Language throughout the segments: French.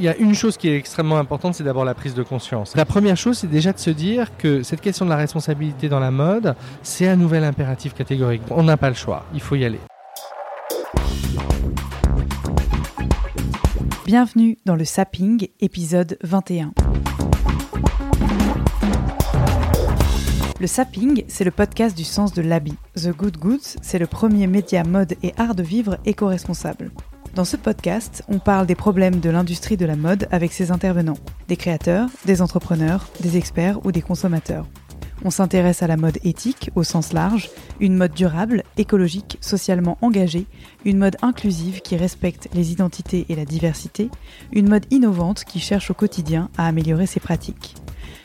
Il y a une chose qui est extrêmement importante, c'est d'abord la prise de conscience. La première chose, c'est déjà de se dire que cette question de la responsabilité dans la mode, c'est un nouvel impératif catégorique. On n'a pas le choix, il faut y aller. Bienvenue dans le Sapping, épisode 21. Le Sapping, c'est le podcast du sens de l'habit. The Good Goods, c'est le premier média mode et art de vivre éco-responsable. Dans ce podcast, on parle des problèmes de l'industrie de la mode avec ses intervenants, des créateurs, des entrepreneurs, des experts ou des consommateurs. On s'intéresse à la mode éthique au sens large, une mode durable, écologique, socialement engagée, une mode inclusive qui respecte les identités et la diversité, une mode innovante qui cherche au quotidien à améliorer ses pratiques.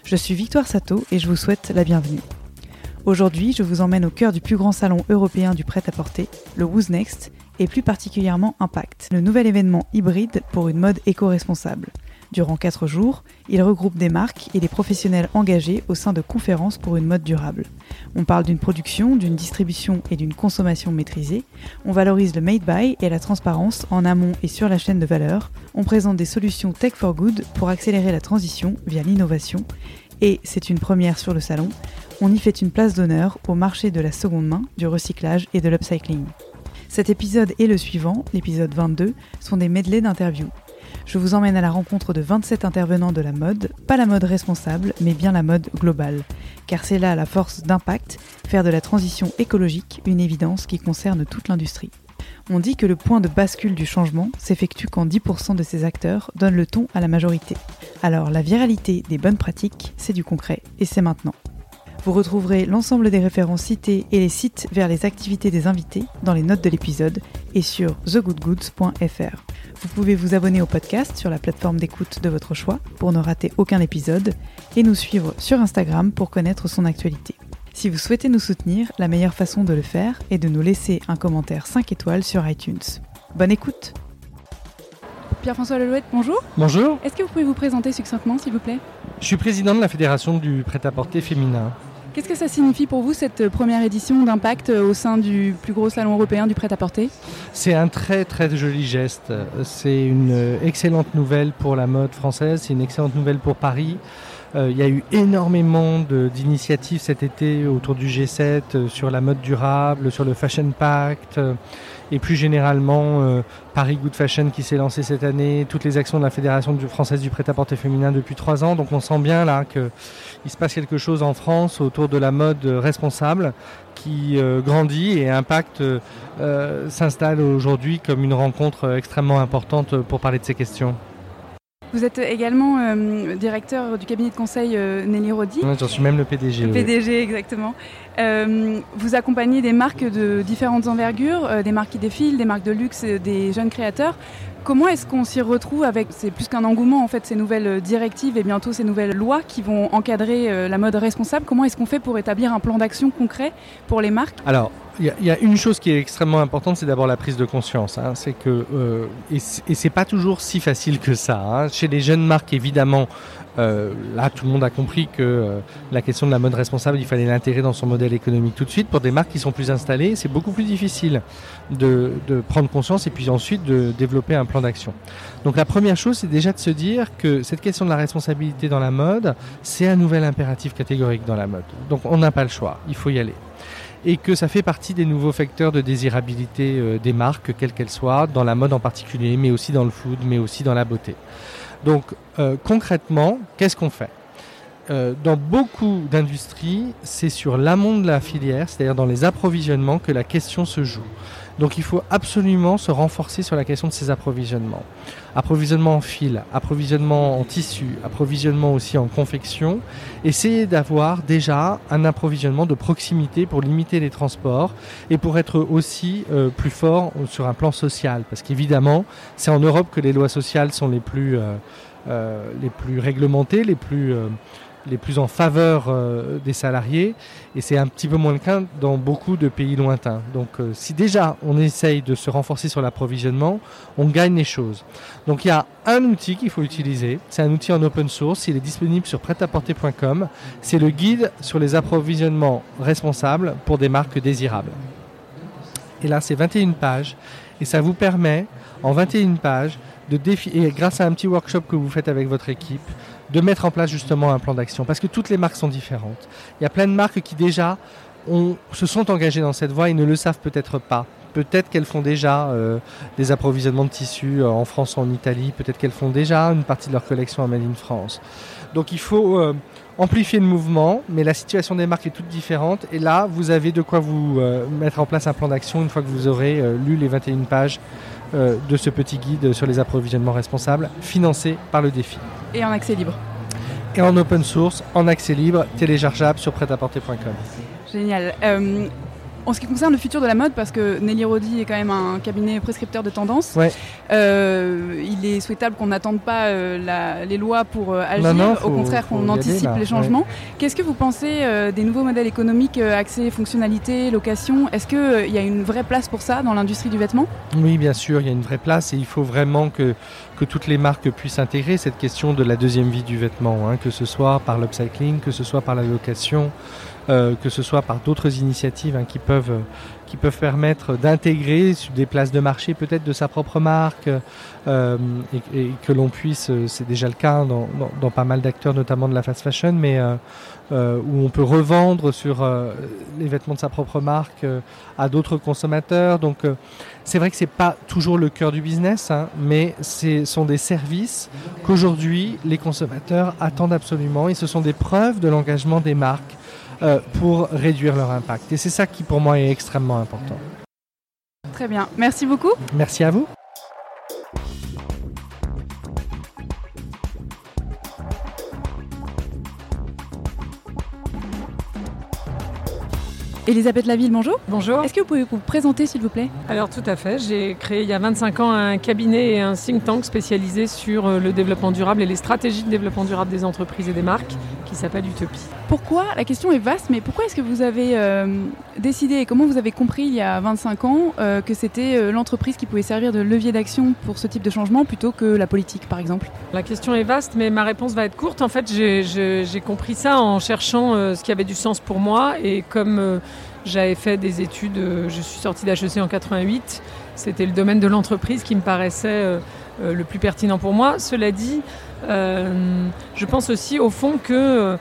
Je suis Victoire Sato et je vous souhaite la bienvenue. Aujourd'hui, je vous emmène au cœur du plus grand salon européen du prêt-à-porter, le Who's Next, et plus particulièrement Impact, le nouvel événement hybride pour une mode éco-responsable. Durant 4 jours, il regroupe des marques et des professionnels engagés au sein de conférences pour une mode durable. On parle d'une production, d'une distribution et d'une consommation maîtrisée. On valorise le made by et la transparence en amont et sur la chaîne de valeur. On présente des solutions tech for good pour accélérer la transition via l'innovation. Et c'est une première sur le salon. On y fait une place d'honneur au marché de la seconde main, du recyclage et de l'upcycling. Cet épisode et le suivant, l'épisode 22, sont des medleys d'interviews. Je vous emmène à la rencontre de 27 intervenants de la mode, pas la mode responsable, mais bien la mode globale. Car c'est là la force d'impact, faire de la transition écologique une évidence qui concerne toute l'industrie. On dit que le point de bascule du changement s'effectue quand 10% de ces acteurs donnent le ton à la majorité. Alors la viralité des bonnes pratiques, c'est du concret, et c'est maintenant. Vous retrouverez l'ensemble des références citées et les sites vers les activités des invités dans les notes de l'épisode et sur thegoodgoods.fr. Vous pouvez vous abonner au podcast sur la plateforme d'écoute de votre choix pour ne rater aucun épisode et nous suivre sur Instagram pour connaître son actualité. Si vous souhaitez nous soutenir, la meilleure façon de le faire est de nous laisser un commentaire 5 étoiles sur iTunes. Bonne écoute Pierre-François Lelouette, bonjour. Bonjour, Est-ce que vous pouvez vous présenter succinctement, s'il vous plaît? Je suis président de la Fédération du prêt-à-porter féminin. Qu'est-ce que ça signifie pour vous, cette première édition d'Impact au sein du plus gros salon européen du prêt-à-porter? C'est un très très joli geste. C'est une excellente nouvelle pour la mode française, c'est une excellente nouvelle pour Paris. Euh, il y a eu énormément d'initiatives cet été autour du G7 euh, sur la mode durable, sur le Fashion Pact, euh, et plus généralement Paris Good Fashion qui s'est lancé cette année, toutes les actions de la Fédération française du prêt-à-porter féminin depuis trois ans. Donc on sent bien là qu'il se passe quelque chose en France autour de la mode responsable qui grandit et Impact s'installe aujourd'hui comme une rencontre extrêmement importante pour parler de ces questions. Vous êtes également euh, directeur du cabinet de conseil euh, Nelly Rodi. J'en suis même le PDG. oui. PDG exactement. Euh, vous accompagnez des marques de différentes envergures, des marques qui défilent, des marques de luxe, des jeunes créateurs. Comment est-ce qu'on s'y retrouve avec, c'est plus qu'un engouement en fait, ces nouvelles directives et bientôt ces nouvelles lois qui vont encadrer la mode responsable Comment est-ce qu'on fait pour établir un plan d'action concret pour les marques? Alors, il y, y a une chose qui est extrêmement importante, c'est d'abord la prise de conscience. hein. C'est que euh, et c'est pas toujours si facile que ça. hein. Chez les jeunes marques, évidemment, euh, là, tout le monde a compris que euh, la question de la mode responsable, il fallait l'intégrer dans son modèle économique tout de suite. Pour des marques qui sont plus installées, c'est beaucoup plus difficile de, de prendre conscience et puis ensuite de développer un plan d'action. Donc la première chose, c'est déjà de se dire que cette question de la responsabilité dans la mode, c'est un nouvel impératif catégorique dans la mode. Donc on n'a pas le choix, il faut y aller et que ça fait partie des nouveaux facteurs de désirabilité euh, des marques, quelles qu'elles soient, dans la mode en particulier, mais aussi dans le food, mais aussi dans la beauté. Donc euh, concrètement, qu'est-ce qu'on fait? Euh, Dans beaucoup d'industries, c'est sur l'amont de la filière, c'est-à-dire dans les approvisionnements, que la question se joue. Donc il faut absolument se renforcer sur la question de ces approvisionnements. Approvisionnement en fil, approvisionnement en tissu, approvisionnement aussi en confection. Essayez d'avoir déjà un approvisionnement de proximité pour limiter les transports et pour être aussi euh, plus fort sur un plan social. Parce qu'évidemment, c'est en Europe que les lois sociales sont les plus, euh, euh, les plus réglementées, les plus les plus en faveur euh, des salariés et c'est un petit peu moins le cas dans beaucoup de pays lointains. Donc euh, si déjà on essaye de se renforcer sur l'approvisionnement, on gagne les choses. Donc il y a un outil qu'il faut utiliser, c'est un outil en open source, il est disponible sur prêtaporter.com, c'est le guide sur les approvisionnements responsables pour des marques désirables. Et là c'est 21 pages et ça vous permet en 21 pages de défi et grâce à un petit workshop que vous faites avec votre équipe, de mettre en place justement un plan d'action. Parce que toutes les marques sont différentes. Il y a plein de marques qui déjà se sont engagées dans cette voie et ne le savent peut-être pas. Peut-être qu'elles font déjà euh, des approvisionnements de tissus euh, en France ou en Italie. Peut-être qu'elles font déjà une partie de leur collection en Made in France. Donc il faut euh, amplifier le mouvement, mais la situation des marques est toute différente. Et là, vous avez de quoi vous mettre en place un plan d'action une fois que vous aurez lu les 21 pages de ce petit guide sur les approvisionnements responsables, financé par le défi. Et en accès libre. Et en open source, en accès libre, téléchargeable sur prêtaporter.com. Génial. Euh, en ce qui concerne le futur de la mode, parce que Nelly Rodi est quand même un cabinet prescripteur de tendance, euh, il est souhaitable qu'on n'attende pas euh, les lois pour euh, agir, au contraire qu'on anticipe les changements. Qu'est-ce que vous pensez des nouveaux modèles économiques axés fonctionnalité, location? Est-ce qu'il y a une vraie place pour ça dans l'industrie du vêtement? Oui, bien sûr, il y a une vraie place et il faut vraiment que, que toutes les marques puissent intégrer cette question de la deuxième vie du vêtement, hein, que ce soit par l'upcycling, que ce soit par la location. Euh, que ce soit par d'autres initiatives hein, qui, peuvent, qui peuvent permettre d'intégrer des places de marché peut-être de sa propre marque euh, et, que l'on puisse, euh, c'est déjà le cas dans, dans, pas mal d'acteurs, notamment de la fast fashion, mais où on peut revendre sur les vêtements de sa propre marque à d'autres consommateurs. Donc c'est vrai que c'est pas toujours le cœur du business, hein, mais ce sont des services qu'aujourd'hui les consommateurs attendent absolument et ce sont des preuves de l'engagement des marques euh, pour réduire leur impact. Et c'est ça qui pour moi est extrêmement important. Très bien, merci beaucoup. Merci à vous. Elisabeth Laville, bonjour. Bonjour. Est-ce que vous pouvez vous présenter s'il vous plaît? Alors tout à fait, j'ai créé il y a 25 ans un cabinet et un think tank spécialisé sur euh, le développement durable et les stratégies de développement durable des entreprises et des marques qui s'appelle Utopie. Pourquoi? La question est vaste, mais pourquoi est-ce que vous avez euh, décidé et comment vous avez compris il y a 25 ans euh, que c'était l'entreprise qui pouvait servir de levier d'action pour ce type de changement plutôt que la politique par exemple? La question est vaste, mais ma réponse va être courte. En fait, j'ai compris ça en cherchant ce qui avait du sens pour moi et comme j'avais fait des études, euh, je suis sortie d'HEC en 88. C'était le domaine de l'entreprise qui me paraissait euh, euh, le plus pertinent pour moi. Cela dit, je pense aussi au fond que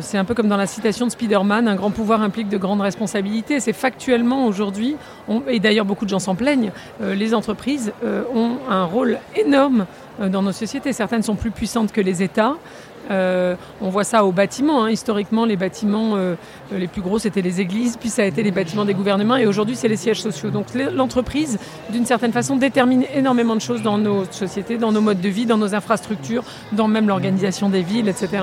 c'est un peu comme dans la citation de Spider-Man, un grand pouvoir implique de grandes responsabilités. C'est factuellement aujourd'hui, et d'ailleurs beaucoup de gens s'en plaignent, les entreprises ont un rôle énorme dans nos sociétés. Certaines sont plus puissantes que les États. Euh, on voit ça aux bâtiments. Hein. Historiquement, les bâtiments euh, les plus gros, c'était les églises, puis ça a été les bâtiments des gouvernements, et aujourd'hui, c'est les sièges sociaux. Donc l'entreprise, d'une certaine façon, détermine énormément de choses dans nos sociétés, dans nos modes de vie, dans nos infrastructures, dans même l'organisation des villes, etc.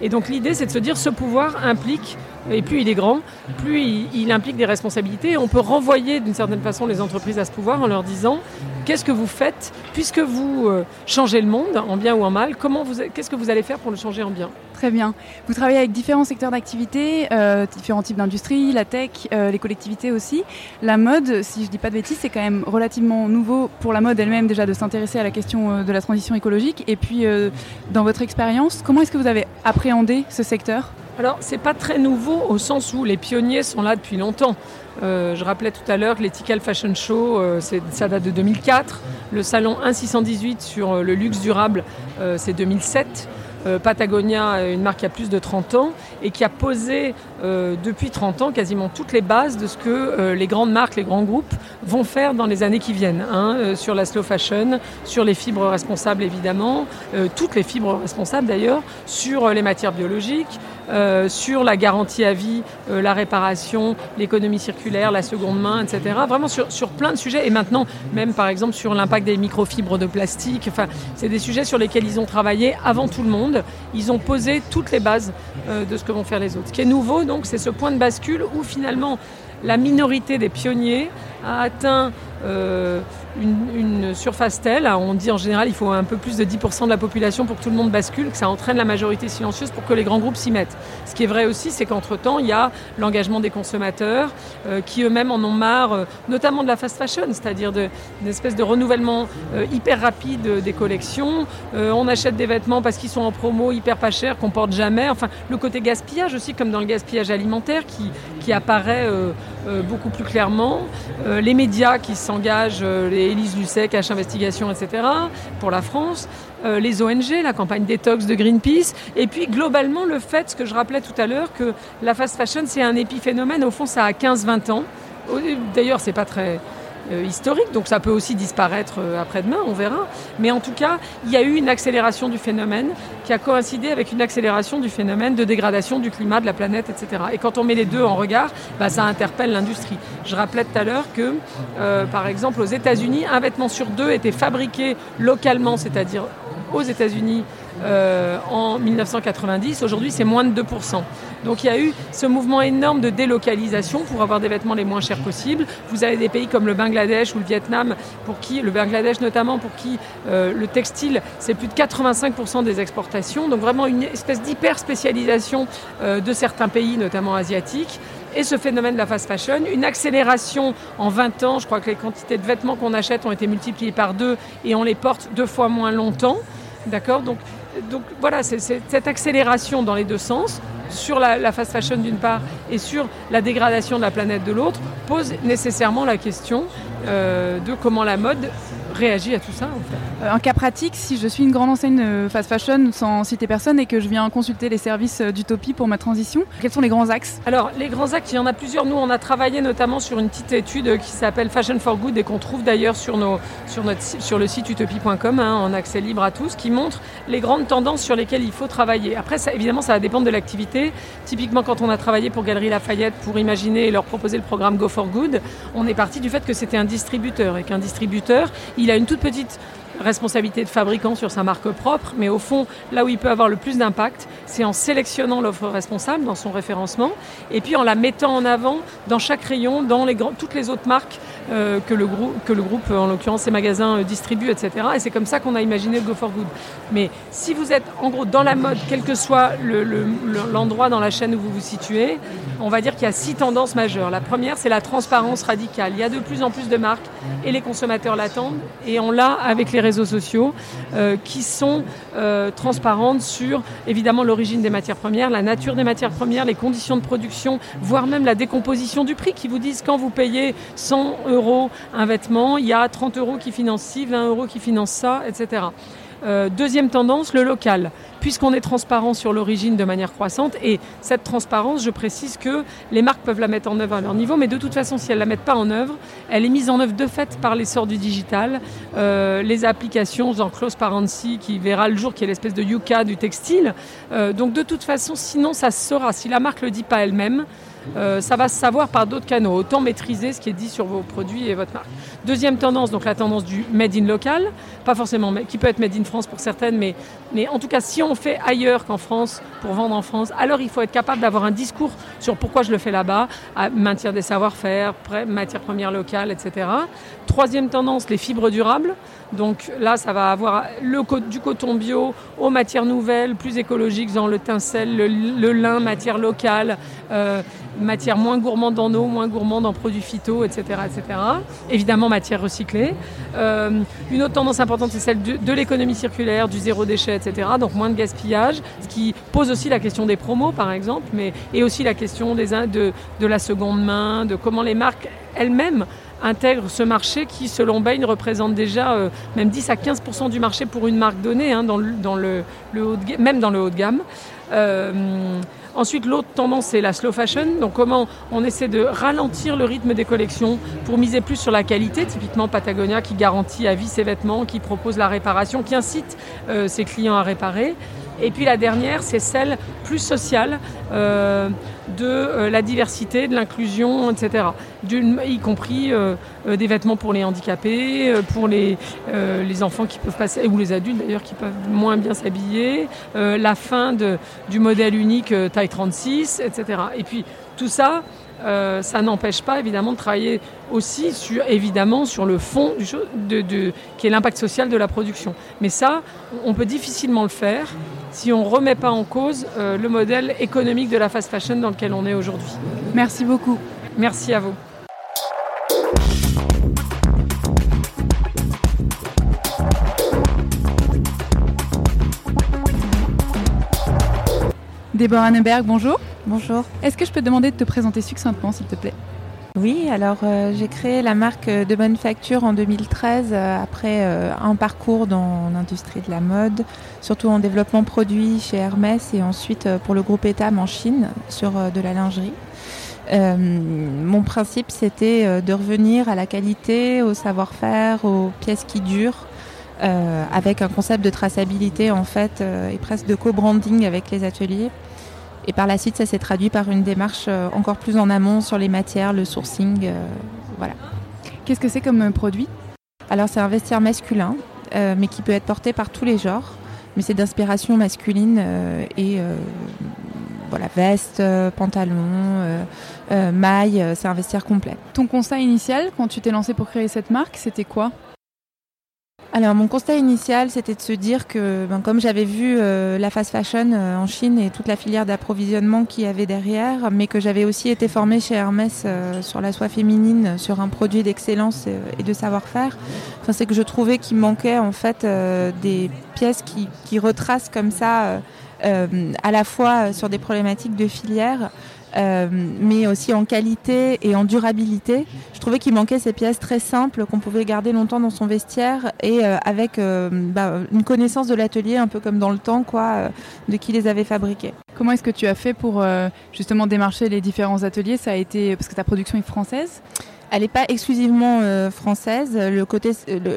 Et donc l'idée, c'est de se dire ce pouvoir implique, et plus il est grand, plus il, implique des responsabilités. on peut renvoyer d'une certaine façon les entreprises à ce pouvoir en leur disant qu'est-ce que vous faites puisque vous euh, changez le monde en bien ou en mal Comment vous, qu'est-ce que vous allez faire pour le changer en bien? Très bien. Vous travaillez avec différents secteurs d'activité, euh, différents types d'industries, la tech, euh, les collectivités aussi. La mode, si je ne dis pas de bêtises, c'est quand même relativement nouveau pour la mode elle-même déjà de s'intéresser à la question de la transition écologique. Et puis, dans votre expérience, comment est-ce que vous avez appréhendé ce secteur? Alors, c'est pas très nouveau au sens où les pionniers sont là depuis longtemps. Euh, je rappelais tout à l'heure que l'Ethical Fashion Show, euh, ça date de 2004. Le salon 1618 sur euh, le luxe durable, c'est 2007. Patagonia, une marque qui a plus de 30 ans et qui a posé depuis 30 ans quasiment toutes les bases de ce que les grandes marques, les grands groupes vont faire dans les années qui viennent. Hein, sur la slow fashion, sur les fibres responsables évidemment, toutes les fibres responsables d'ailleurs, sur les matières biologiques, euh, sur la garantie à vie, euh, la réparation, l'économie circulaire, la seconde main, etc. Vraiment sur, sur plein de sujets. Et maintenant, même par exemple sur l'impact des microfibres de plastique. Enfin, c'est des sujets sur lesquels ils ont travaillé avant tout le monde. Ils ont posé toutes les bases euh, de ce que vont faire les autres. Ce qui est nouveau, donc, c'est ce point de bascule où finalement la minorité des pionniers a atteint une, surface telle, on dit en général il faut un peu plus de 10% de la population pour que tout le monde bascule, que ça entraîne la majorité silencieuse pour que les grands groupes s'y mettent. Ce qui est vrai aussi, c'est qu'entre-temps, il y a l'engagement des consommateurs euh, qui eux-mêmes en ont marre, euh, notamment de la fast fashion, c'est-à-dire d'une espèce de renouvellement hyper rapide des collections. on achète des vêtements parce qu'ils sont en promo hyper pas chers, qu'on porte jamais. Enfin, le côté gaspillage aussi, comme dans le gaspillage alimentaire, qui, qui apparaît beaucoup plus clairement. les médias qui s'engagent, euh, les Élise Lucet, Cache Investigation, etc., pour la France, euh, les ONG, la campagne détox de Greenpeace, et puis globalement le fait, ce que je rappelais tout à l'heure, que la fast fashion c'est un épiphénomène, au fond ça a 15-20 ans. D'ailleurs, c'est pas très, euh, historique, donc ça peut aussi disparaître euh, après-demain, on verra. Mais en tout cas, il y a eu une accélération du phénomène qui a coïncidé avec une accélération du phénomène de dégradation du climat, de la planète, etc. Et quand on met les deux en regard, bah, ça interpelle l'industrie. Je rappelais tout à l'heure que, euh, par exemple, aux États-Unis, un vêtement sur deux était fabriqué localement, c'est-à-dire aux États-Unis euh, en 1990. Aujourd'hui, c'est moins de 2%. Donc il y a eu ce mouvement énorme de délocalisation pour avoir des vêtements les moins chers possibles. Vous avez des pays comme le Bangladesh ou le Vietnam, pour qui, le Bangladesh notamment, pour qui euh, le textile, c'est plus de 85% des exportations. Donc vraiment une espèce d'hyper spécialisation euh, de certains pays, notamment asiatiques et ce phénomène de la fast fashion, une accélération en 20 ans. Je crois que les quantités de vêtements qu'on achète ont été multipliées par deux et on les porte deux fois moins longtemps. D'accord? Donc, donc voilà, cette accélération dans les deux sens sur la, fast fashion d'une part et sur la dégradation de la planète de l'autre pose nécessairement la question euh, de comment la mode réagit à tout ça en fait. Euh, un cas pratique, si je suis une grande enseigne euh, fast fashion sans citer personne et que je viens consulter les services euh, d'Utopie pour ma transition, quels sont les grands axes? Alors les grands axes, il y en a plusieurs. Nous on a travaillé notamment sur une petite étude qui s'appelle Fashion for Good et qu'on trouve d'ailleurs sur, nos, sur, notre, sur le site utopie.com hein, en accès libre à tous, qui montre les grandes tendances sur lesquelles il faut travailler. Après ça, évidemment ça va dépendre de l'activité. Typiquement quand on a travaillé pour Galerie Lafayette pour imaginer et leur proposer le programme Go for Good, on est parti du fait que c'était un distributeur et qu'un distributeur, il a une toute petite responsabilité de fabricant sur sa marque propre, mais au fond, là où il peut avoir le plus d'impact, c'est en sélectionnant l'offre responsable dans son référencement, et puis en la mettant en avant dans chaque rayon, dans toutes les autres marques euh, que, le que le groupe, en l'occurrence ces magasins, euh, distribuent, etc. Et c'est comme ça qu'on a imaginé le Go for Good. Mais si vous êtes en gros dans la mode, quel que soit l'endroit dans la chaîne où vous vous situez, on va dire qu'il y a six tendances majeures. La première, c'est la transparence radicale. Il y a de plus en plus de marques et les consommateurs l'attendent, et on l'a avec les réseaux sociaux euh, qui sont euh, transparentes sur évidemment l'origine des matières premières, la nature des matières premières, les conditions de production, voire même la décomposition du prix, qui vous disent quand vous payez 100 euros un vêtement, il y a 30 euros qui financent ci, 20 euros qui financent ça, etc. Euh, deuxième tendance, le local puisqu'on est transparent sur l'origine de manière croissante. Et cette transparence, je précise que les marques peuvent la mettre en œuvre à leur niveau, mais de toute façon, si elles ne la mettent pas en œuvre, elle est mise en œuvre de fait par l'essor du digital. Euh, les applications, genre Close Parency, qui verra le jour, qui est l'espèce de Yuka du textile. Euh, donc de toute façon, sinon, ça se saura. Si la marque ne le dit pas elle-même, euh, ça va se savoir par d'autres canaux. Autant maîtriser ce qui est dit sur vos produits et votre marque. Deuxième tendance, donc la tendance du made in local, pas forcément, qui peut être made in France pour certaines, mais, mais en tout cas, si on fait ailleurs qu'en France pour vendre en France, alors il faut être capable d'avoir un discours sur pourquoi je le fais là-bas, maintenir des savoir-faire, matières premières locales, etc. Troisième tendance, les fibres durables. Donc là, ça va avoir du coton bio aux matières nouvelles, plus écologiques, dans le tincelle, le, lin, matière locale, euh, matière moins gourmande en eau, moins gourmande en produits phyto, etc. etc. Évidemment, matière recyclée. Euh, une autre tendance importante, c'est celle de, l'économie circulaire, du zéro déchet, Donc moins de gaspillage, ce qui pose aussi la question des promos, par exemple, mais, et aussi la question des, de, de la seconde main, de comment les marques elles-mêmes intègrent ce marché qui, selon Bain, représente déjà euh, même 10 à 15% du marché pour une marque donnée, hein, dans le, haut de, même dans le haut de gamme. Euh, ensuite, l'autre tendance, c'est la slow fashion. Donc, comment on essaie de ralentir le rythme des collections pour miser plus sur la qualité. Typiquement, Patagonia qui garantit à vie ses vêtements, qui propose la réparation, qui incite euh, ses clients à réparer. Et puis la dernière, c'est celle plus sociale euh, de euh, la diversité, de l'inclusion, etc. y compris euh, des vêtements pour les handicapés, pour les, les enfants qui peuvent passer, ou les adultes d'ailleurs qui peuvent moins bien s'habiller, la fin du modèle unique taille 36, etc. Et puis tout ça, ça n'empêche pas évidemment de travailler aussi sur, évidemment sur le fond du de, de, qui est l'impact social de la production. Mais ça, on peut difficilement le faire si on ne remet pas en cause euh, le modèle économique de la fast fashion dans lequel on est aujourd'hui. Merci beaucoup. Merci à vous. Déborah Neuberg, bonjour. Bonjour. Est-ce que je peux te demander de te présenter succinctement, s'il te plaît? Oui, alors euh, j'ai créé la marque de manufacture en 2013 euh, après euh, un parcours dans l'industrie de la mode, surtout en développement produit chez Hermès et ensuite pour le groupe Etam en Chine sur de la lingerie. mon principe, c'était de revenir à la qualité, au savoir-faire, aux pièces qui durent, avec un concept de traçabilité en fait et presque de co-branding avec les ateliers et par la suite, ça s'est traduit par une démarche euh, encore plus en amont sur les matières, le sourcing. Euh, voilà. Qu'est-ce que c'est comme euh, produit? Alors, c'est un vestiaire masculin, mais qui peut être porté par tous les genres. Mais c'est d'inspiration masculine et voilà, veste, pantalon, maille, c'est un vestiaire complet. Ton constat initial quand tu t'es lancé pour créer cette marque, c'était quoi? Alors mon constat initial, c'était de se dire que, ben, comme j'avais vu euh, la fast fashion euh, en Chine et toute la filière d'approvisionnement qu'il y avait derrière, mais que j'avais aussi été formée chez Hermès euh, sur la soie féminine, sur un produit d'excellence et de savoir-faire, enfin, c'est que je trouvais qu'il manquait en fait des pièces qui, qui, retracent comme ça, à la fois sur des problématiques de filière, euh, mais aussi en qualité et en durabilité. Je trouvais qu'il manquait ces pièces très simples qu'on pouvait garder longtemps dans son vestiaire et euh, avec euh, bah, une connaissance de l'atelier, un peu comme dans le temps, quoi, de qui les avait fabriquées. Comment est-ce que tu as fait pour justement démarcher les différents ateliers? Ça a été parce que ta production est française elle n'est pas exclusivement euh, française. Le côté,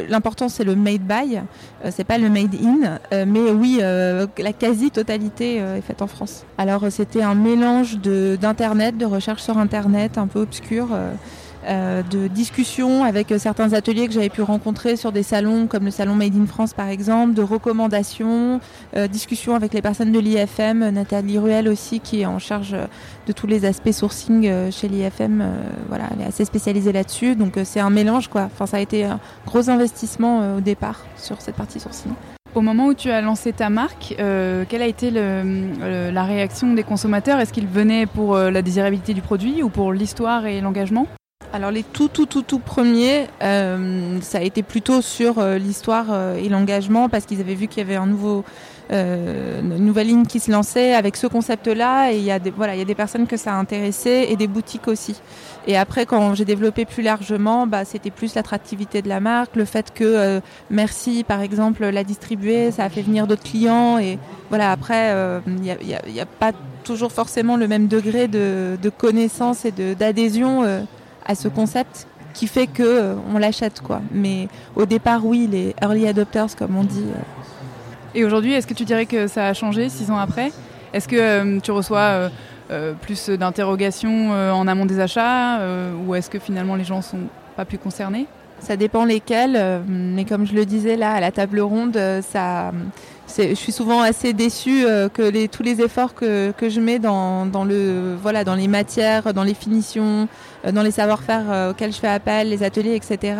l'important c'est le made by, euh, c'est pas le made in, euh, mais oui, la quasi-totalité est faite en France. Alors c'était un mélange d'internet, de, de recherche sur internet, un peu obscur. Euh, de discussions avec certains ateliers que j'avais pu rencontrer sur des salons comme le salon Made in France par exemple, de recommandations, euh, discussions avec les personnes de l'IFM, Nathalie Ruel aussi qui est en charge de tous les aspects sourcing euh, chez l'IFM, voilà, elle est assez spécialisée là-dessus, donc c'est un mélange quoi. Enfin ça a été un gros investissement au départ sur cette partie sourcing. Au moment où tu as lancé ta marque, quelle a été la réaction des consommateurs? Est-ce qu'ils venaient pour la désirabilité du produit ou pour l'histoire et l'engagement? Alors les tout tout tout tout premiers, euh, ça a été plutôt sur euh, l'histoire euh, et l'engagement parce qu'ils avaient vu qu'il y avait un nouveau, une nouvelle ligne qui se lançait avec ce concept-là et il y a des voilà il y a des personnes que ça a intéressé et des boutiques aussi. Et après quand j'ai développé plus largement, bah, c'était plus l'attractivité de la marque, le fait que Merci par exemple l'a distribué, ça a fait venir d'autres clients et voilà après il n'y a, a, pas toujours forcément le même degré de, de connaissance et d'adhésion à ce concept qui fait que euh, on l'achète quoi. Mais au départ, oui, les early adopters comme on dit. Euh. Et aujourd'hui, est-ce que tu dirais que ça a changé six ans après? Est-ce que euh, tu reçois plus d'interrogations en amont des achats ou est-ce que finalement les gens sont pas plus concernés? Ça dépend lesquels, mais comme je le disais là à la table ronde, ça je suis souvent assez déçue euh, que les, tous les efforts que, que je mets dans, dans, le, voilà, dans les matières, dans les finitions, euh, dans les savoir-faire euh, auxquels je fais appel, les ateliers, etc.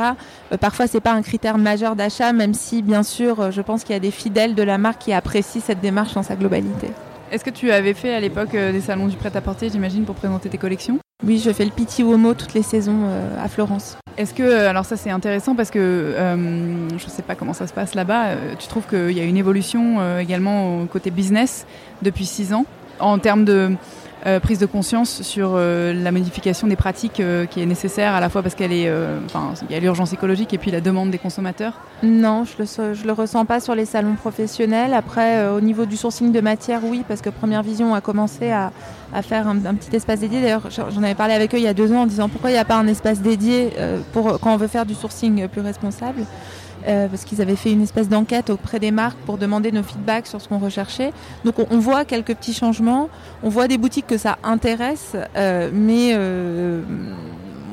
parfois, c'est pas un critère majeur d'achat, même si, bien sûr, je pense qu'il y a des fidèles de la marque qui apprécient cette démarche dans sa globalité. Est-ce que tu avais fait à l'époque des salons du prêt-à-porter, j'imagine, pour présenter tes collections? Oui, je fais le Petit Womo toutes les saisons à Florence. Est-ce que, euh, alors ça c'est intéressant parce que euh, je ne sais pas comment ça se passe là-bas, euh, tu trouves qu'il y a une évolution également côté business depuis six ans? En termes de euh, prise de conscience sur euh, la modification des pratiques euh, qui est nécessaire à la fois parce qu'elle est, enfin, il y a l'urgence écologique et puis la demande des consommateurs Non, je le, je le ressens pas sur les salons professionnels. Après, au niveau du sourcing de matière, oui, parce que Première Vision a commencé à, à faire un, petit espace dédié. D'ailleurs, j'en avais parlé avec eux il y a deux ans en disant pourquoi il n'y a pas un espace dédié pour quand on veut faire du sourcing plus responsable? Euh, parce qu'ils avaient fait une espèce d'enquête auprès des marques pour demander nos feedbacks sur ce qu'on recherchait. Donc on, voit quelques petits changements, on voit des boutiques que ça intéresse, euh, mais euh,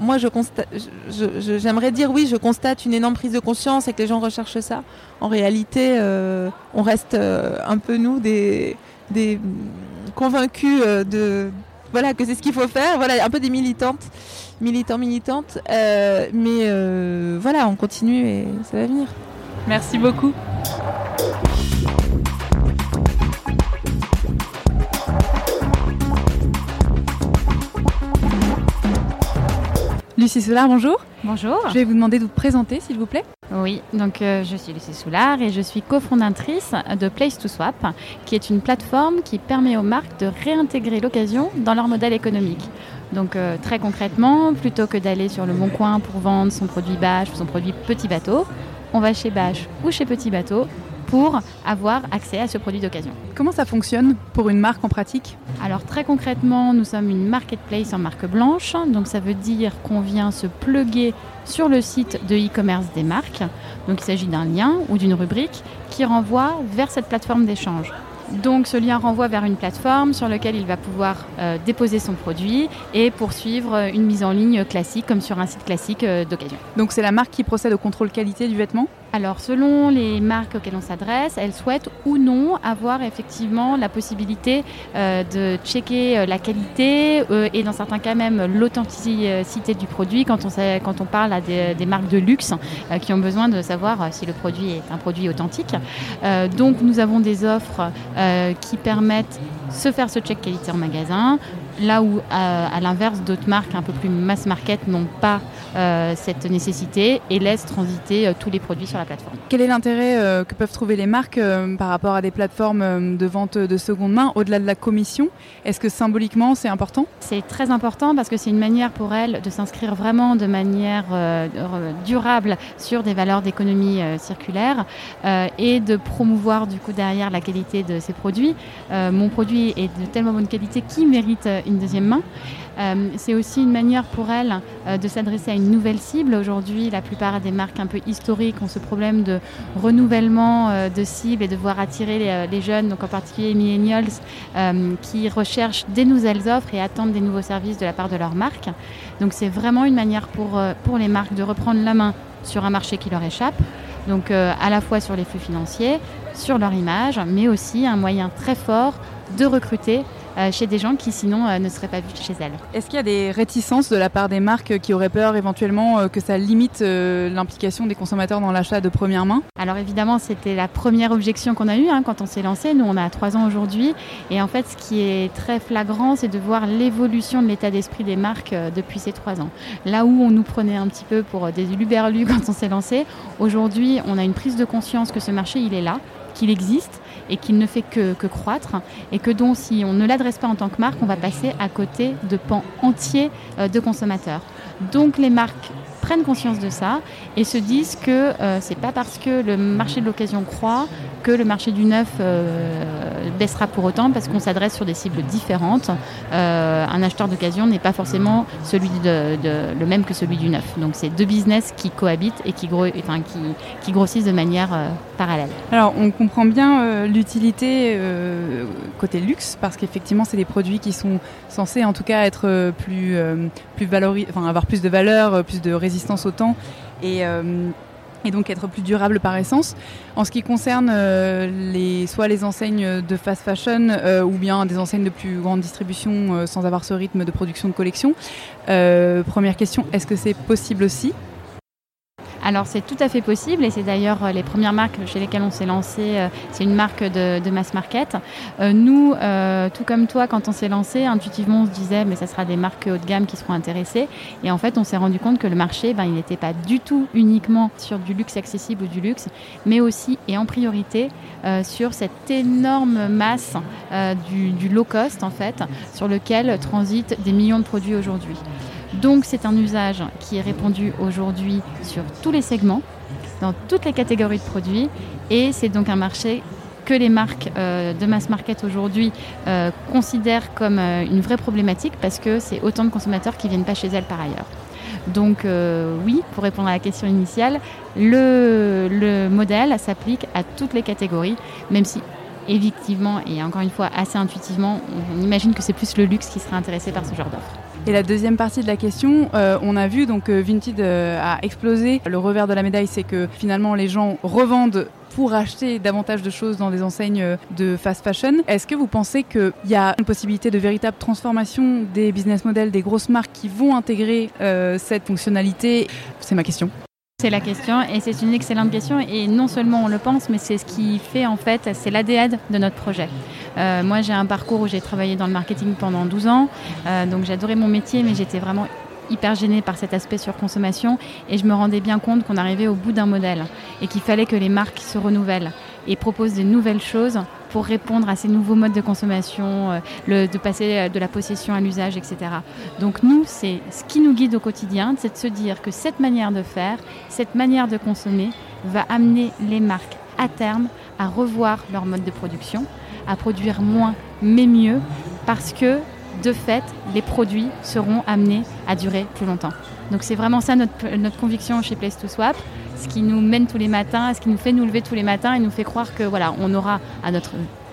moi je constate, j'aimerais dire oui, je constate une énorme prise de conscience et que les gens recherchent ça. En réalité, euh, on reste un peu nous des, des convaincus de voilà que c'est ce qu'il faut faire, voilà un peu des militantes militants, militantes. Euh, mais euh, voilà, on continue et ça va venir. Merci beaucoup. Lucie Solar, bonjour. Bonjour. Je vais vous demander de vous présenter, s'il vous plaît. Oui, donc euh, je suis Lucie Soulard et je suis cofondatrice de Place to Swap, qui est une plateforme qui permet aux marques de réintégrer l'occasion dans leur modèle économique. Donc euh, très concrètement, plutôt que d'aller sur le Bon Coin pour vendre son produit bâche ou son produit petit bateau, on va chez bâche ou chez petit bateau pour avoir accès à ce produit d'occasion. Comment ça fonctionne pour une marque en pratique? Alors très concrètement, nous sommes une marketplace en marque blanche, donc ça veut dire qu'on vient se pluguer sur le site de e-commerce des marques. Donc il s'agit d'un lien ou d'une rubrique qui renvoie vers cette plateforme d'échange. Donc ce lien renvoie vers une plateforme sur laquelle il va pouvoir euh, déposer son produit et poursuivre euh, une mise en ligne classique comme sur un site classique euh, d'occasion. Donc c'est la marque qui procède au contrôle qualité du vêtement? Alors, selon les marques auxquelles on s'adresse, elles souhaitent ou non avoir effectivement la possibilité euh, de checker euh, la qualité euh, et dans certains cas même l'authenticité du produit quand on, sait, quand on parle à des, des marques de luxe qui ont besoin de savoir si le produit est un produit authentique. Donc, nous avons des offres qui permettent se faire ce check qualité en magasin, là où à, à l'inverse d'autres marques un peu plus mass market n'ont pas euh, cette nécessité et laissent transiter euh, tous les produits sur la plateforme. Quel est l'intérêt euh, que peuvent trouver les marques euh, par rapport à des plateformes euh, de vente de seconde main au-delà de la commission? Est-ce que symboliquement c'est important? C'est très important parce que c'est une manière pour elles de s'inscrire vraiment de manière euh, durable sur des valeurs d'économie circulaire et de promouvoir du coup derrière la qualité de ces produits. mon produit est de tellement bonne qualité qui mérite une deuxième main. Euh, c'est aussi une manière pour elles euh, de s'adresser à une nouvelle cible. Aujourd'hui, la plupart des marques un peu historiques ont ce problème de renouvellement euh, de cible et de voir attirer les, les jeunes, donc en particulier les millennials, qui recherchent des nouvelles offres et attendent des nouveaux services de la part de leur marque. Donc c'est vraiment une manière pour, pour les marques de reprendre la main sur un marché qui leur échappe. Donc euh, à la fois sur les flux financiers, sur leur image, mais aussi un moyen très fort de recruter euh, chez des gens qui sinon euh, ne seraient pas vus chez elles. Est-ce qu'il y a des réticences de la part des marques qui auraient peur éventuellement euh, que ça limite euh, l'implication des consommateurs dans l'achat de première main? Alors évidemment, c'était la première objection qu'on a eue hein, quand on s'est lancé. Nous, on a trois ans aujourd'hui. Et en fait, ce qui est très flagrant, c'est de voir l'évolution de l'état d'esprit des marques euh, depuis ces trois ans. Là où on nous prenait un petit peu pour des luberlus quand on s'est lancé, aujourd'hui, on a une prise de conscience que ce marché, il est là, qu'il existe et qu'il ne fait que, croître et que donc si on ne l'adresse pas en tant que marque, on va passer à côté de pans entiers euh, de consommateurs. Donc les marques prennent conscience de ça et se disent que euh, c'est pas parce que le marché de l'occasion croît que le marché du neuf euh, baissera pour autant parce qu'on s'adresse sur des cibles différentes. Euh, un acheteur d'occasion n'est pas forcément celui le même que celui du neuf. Donc c'est deux business qui cohabitent et qui, grossissent de manière euh, parallèle. Alors on comprend bien l'utilité côté luxe parce qu'effectivement c'est des produits qui sont censés en tout cas être plus, plus valori enfin, avoir plus de valeur, plus de résistance au temps et et donc être plus durable par essence. En ce qui concerne euh, les, soit les enseignes de fast fashion euh, ou bien des enseignes de plus grande distribution euh, sans avoir ce rythme de production de collection, euh, première question, est-ce que c'est possible aussi? Alors c'est tout à fait possible et c'est d'ailleurs euh, les premières marques chez lesquelles on s'est lancé, euh, c'est une marque de, de, mass market. Euh, nous, tout comme toi, quand on s'est lancé, intuitivement on se disait mais ça sera des marques haut de gamme qui seront intéressées et en fait on s'est rendu compte que le marché, ben, il n'était pas du tout uniquement sur du luxe accessible ou du luxe, mais aussi et en priorité sur cette énorme masse du, du low cost en fait, sur lequel transitent des millions de produits aujourd'hui. Donc c'est un usage qui est répandu aujourd'hui sur tous les segments, dans toutes les catégories de produits, et c'est donc un marché que les marques euh, de mass market aujourd'hui euh, considèrent comme euh, une vraie problématique parce que c'est autant de consommateurs qui viennent pas chez elles par ailleurs. Donc oui, pour répondre à la question initiale, le, le modèle s'applique à toutes les catégories, même si effectivement, et encore une fois assez intuitivement, on imagine que c'est plus le luxe qui serait intéressé par ce genre d'offre. Et la deuxième partie de la question, euh, on a vu donc euh, Vinted euh, a explosé. Le revers de la médaille, c'est que finalement les gens revendent pour acheter davantage de choses dans des enseignes de fast fashion. Est-ce que vous pensez qu'il y a une possibilité de véritable transformation des business models des grosses marques qui vont intégrer cette fonctionnalité? C'est ma question. C'est la question et c'est une excellente question et non seulement on le pense mais c'est ce qui fait en fait, c'est l'ADN de notre projet. Euh, moi j'ai un parcours où j'ai travaillé dans le marketing pendant 12 ans, euh, donc j'adorais mon métier mais j'étais vraiment hyper gênée par cet aspect sur consommation et je me rendais bien compte qu'on arrivait au bout d'un modèle et qu'il fallait que les marques se renouvellent et proposent des nouvelles choses pour répondre à ces nouveaux modes de consommation, euh, de passer euh, de la possession à l'usage, etc. Donc nous, c'est ce qui nous guide au quotidien, c'est de se dire que cette manière de faire, cette manière de consommer va amener les marques à terme à revoir leur mode de production, à produire moins mais mieux, parce que de fait, les produits seront amenés à durer plus longtemps. Donc c'est vraiment ça notre, notre conviction chez Place to Swap ce qui nous mène tous les matins, ce qui nous fait nous lever tous les matins et nous fait croire que voilà, on aura à notre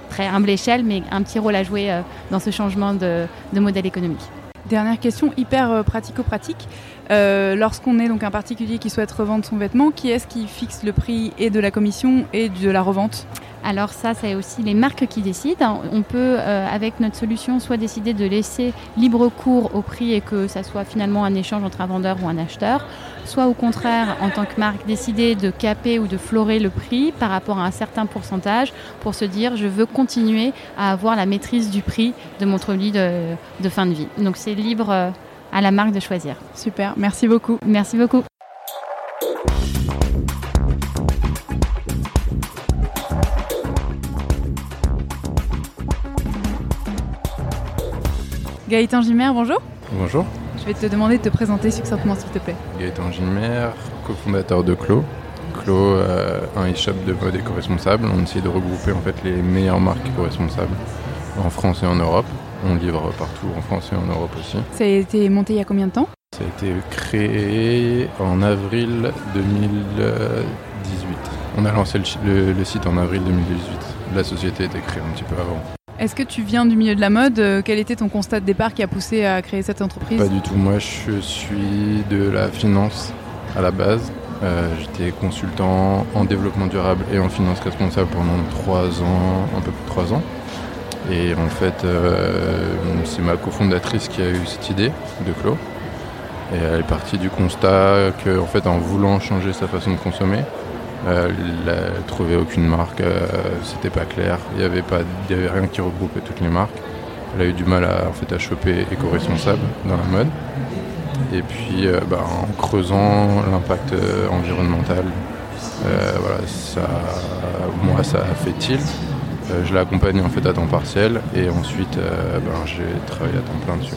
très humble échelle, mais un petit rôle à jouer euh, dans ce changement de, modèle économique. Dernière question hyper euh, pratico-pratique. Euh, lorsqu'on est donc un particulier qui souhaite revendre son vêtement, qui est-ce qui fixe le prix et de la commission et de la revente? Alors ça, c'est aussi les marques qui décident. On peut, euh, avec notre solution, soit décider de laisser libre cours au prix et que ça soit finalement un échange entre un vendeur ou un acheteur, soit au contraire, en tant que marque, décider de caper ou de florer le prix par rapport à un certain pourcentage pour se dire je veux continuer à avoir la maîtrise du prix de mon produit de, de fin de vie. Donc c'est libre euh, à la marque de choisir. Super, merci beaucoup. Merci beaucoup. Gaëtan Gimmer, bonjour. Bonjour. Je vais te demander de te présenter succinctement, s'il te plaît. Gaëtan Gimmer, cofondateur de Clo. Clo, euh, un e-shop de mode éco-responsable. On essaie de regrouper en fait les meilleures marques éco-responsables en France et en Europe. On livre partout en France et en Europe aussi. Ça a été monté il y a combien de temps? Ça a été créé en avril 2018. On a lancé le, le site en avril 2018. La société a été créée un petit peu avant. Est-ce que tu viens du milieu de la mode euh, Quel était ton constat de départ qui a poussé à créer cette entreprise? Pas du tout. Moi, je suis de la finance à la base. Euh, j'étais consultant en développement durable et en finance responsable pendant trois ans, un peu plus de trois ans. Et en fait, euh, c'est ma cofondatrice qui a eu cette idée de Clos. Et elle est partie du constat qu'en en fait, en voulant changer sa façon de consommer, euh, trouvé aucune marque, euh, c'était pas clair, il n'y avait, pas, avait rien qui regroupait toutes les marques. Elle a eu du mal à, en fait, à choper éco-responsable dans la mode. Et puis euh, bah, en creusant l'impact environnemental, voilà, ça, moi ça a fait tilt. je l'ai en fait à temps partiel et ensuite ben, j'ai travaillé à temps plein dessus.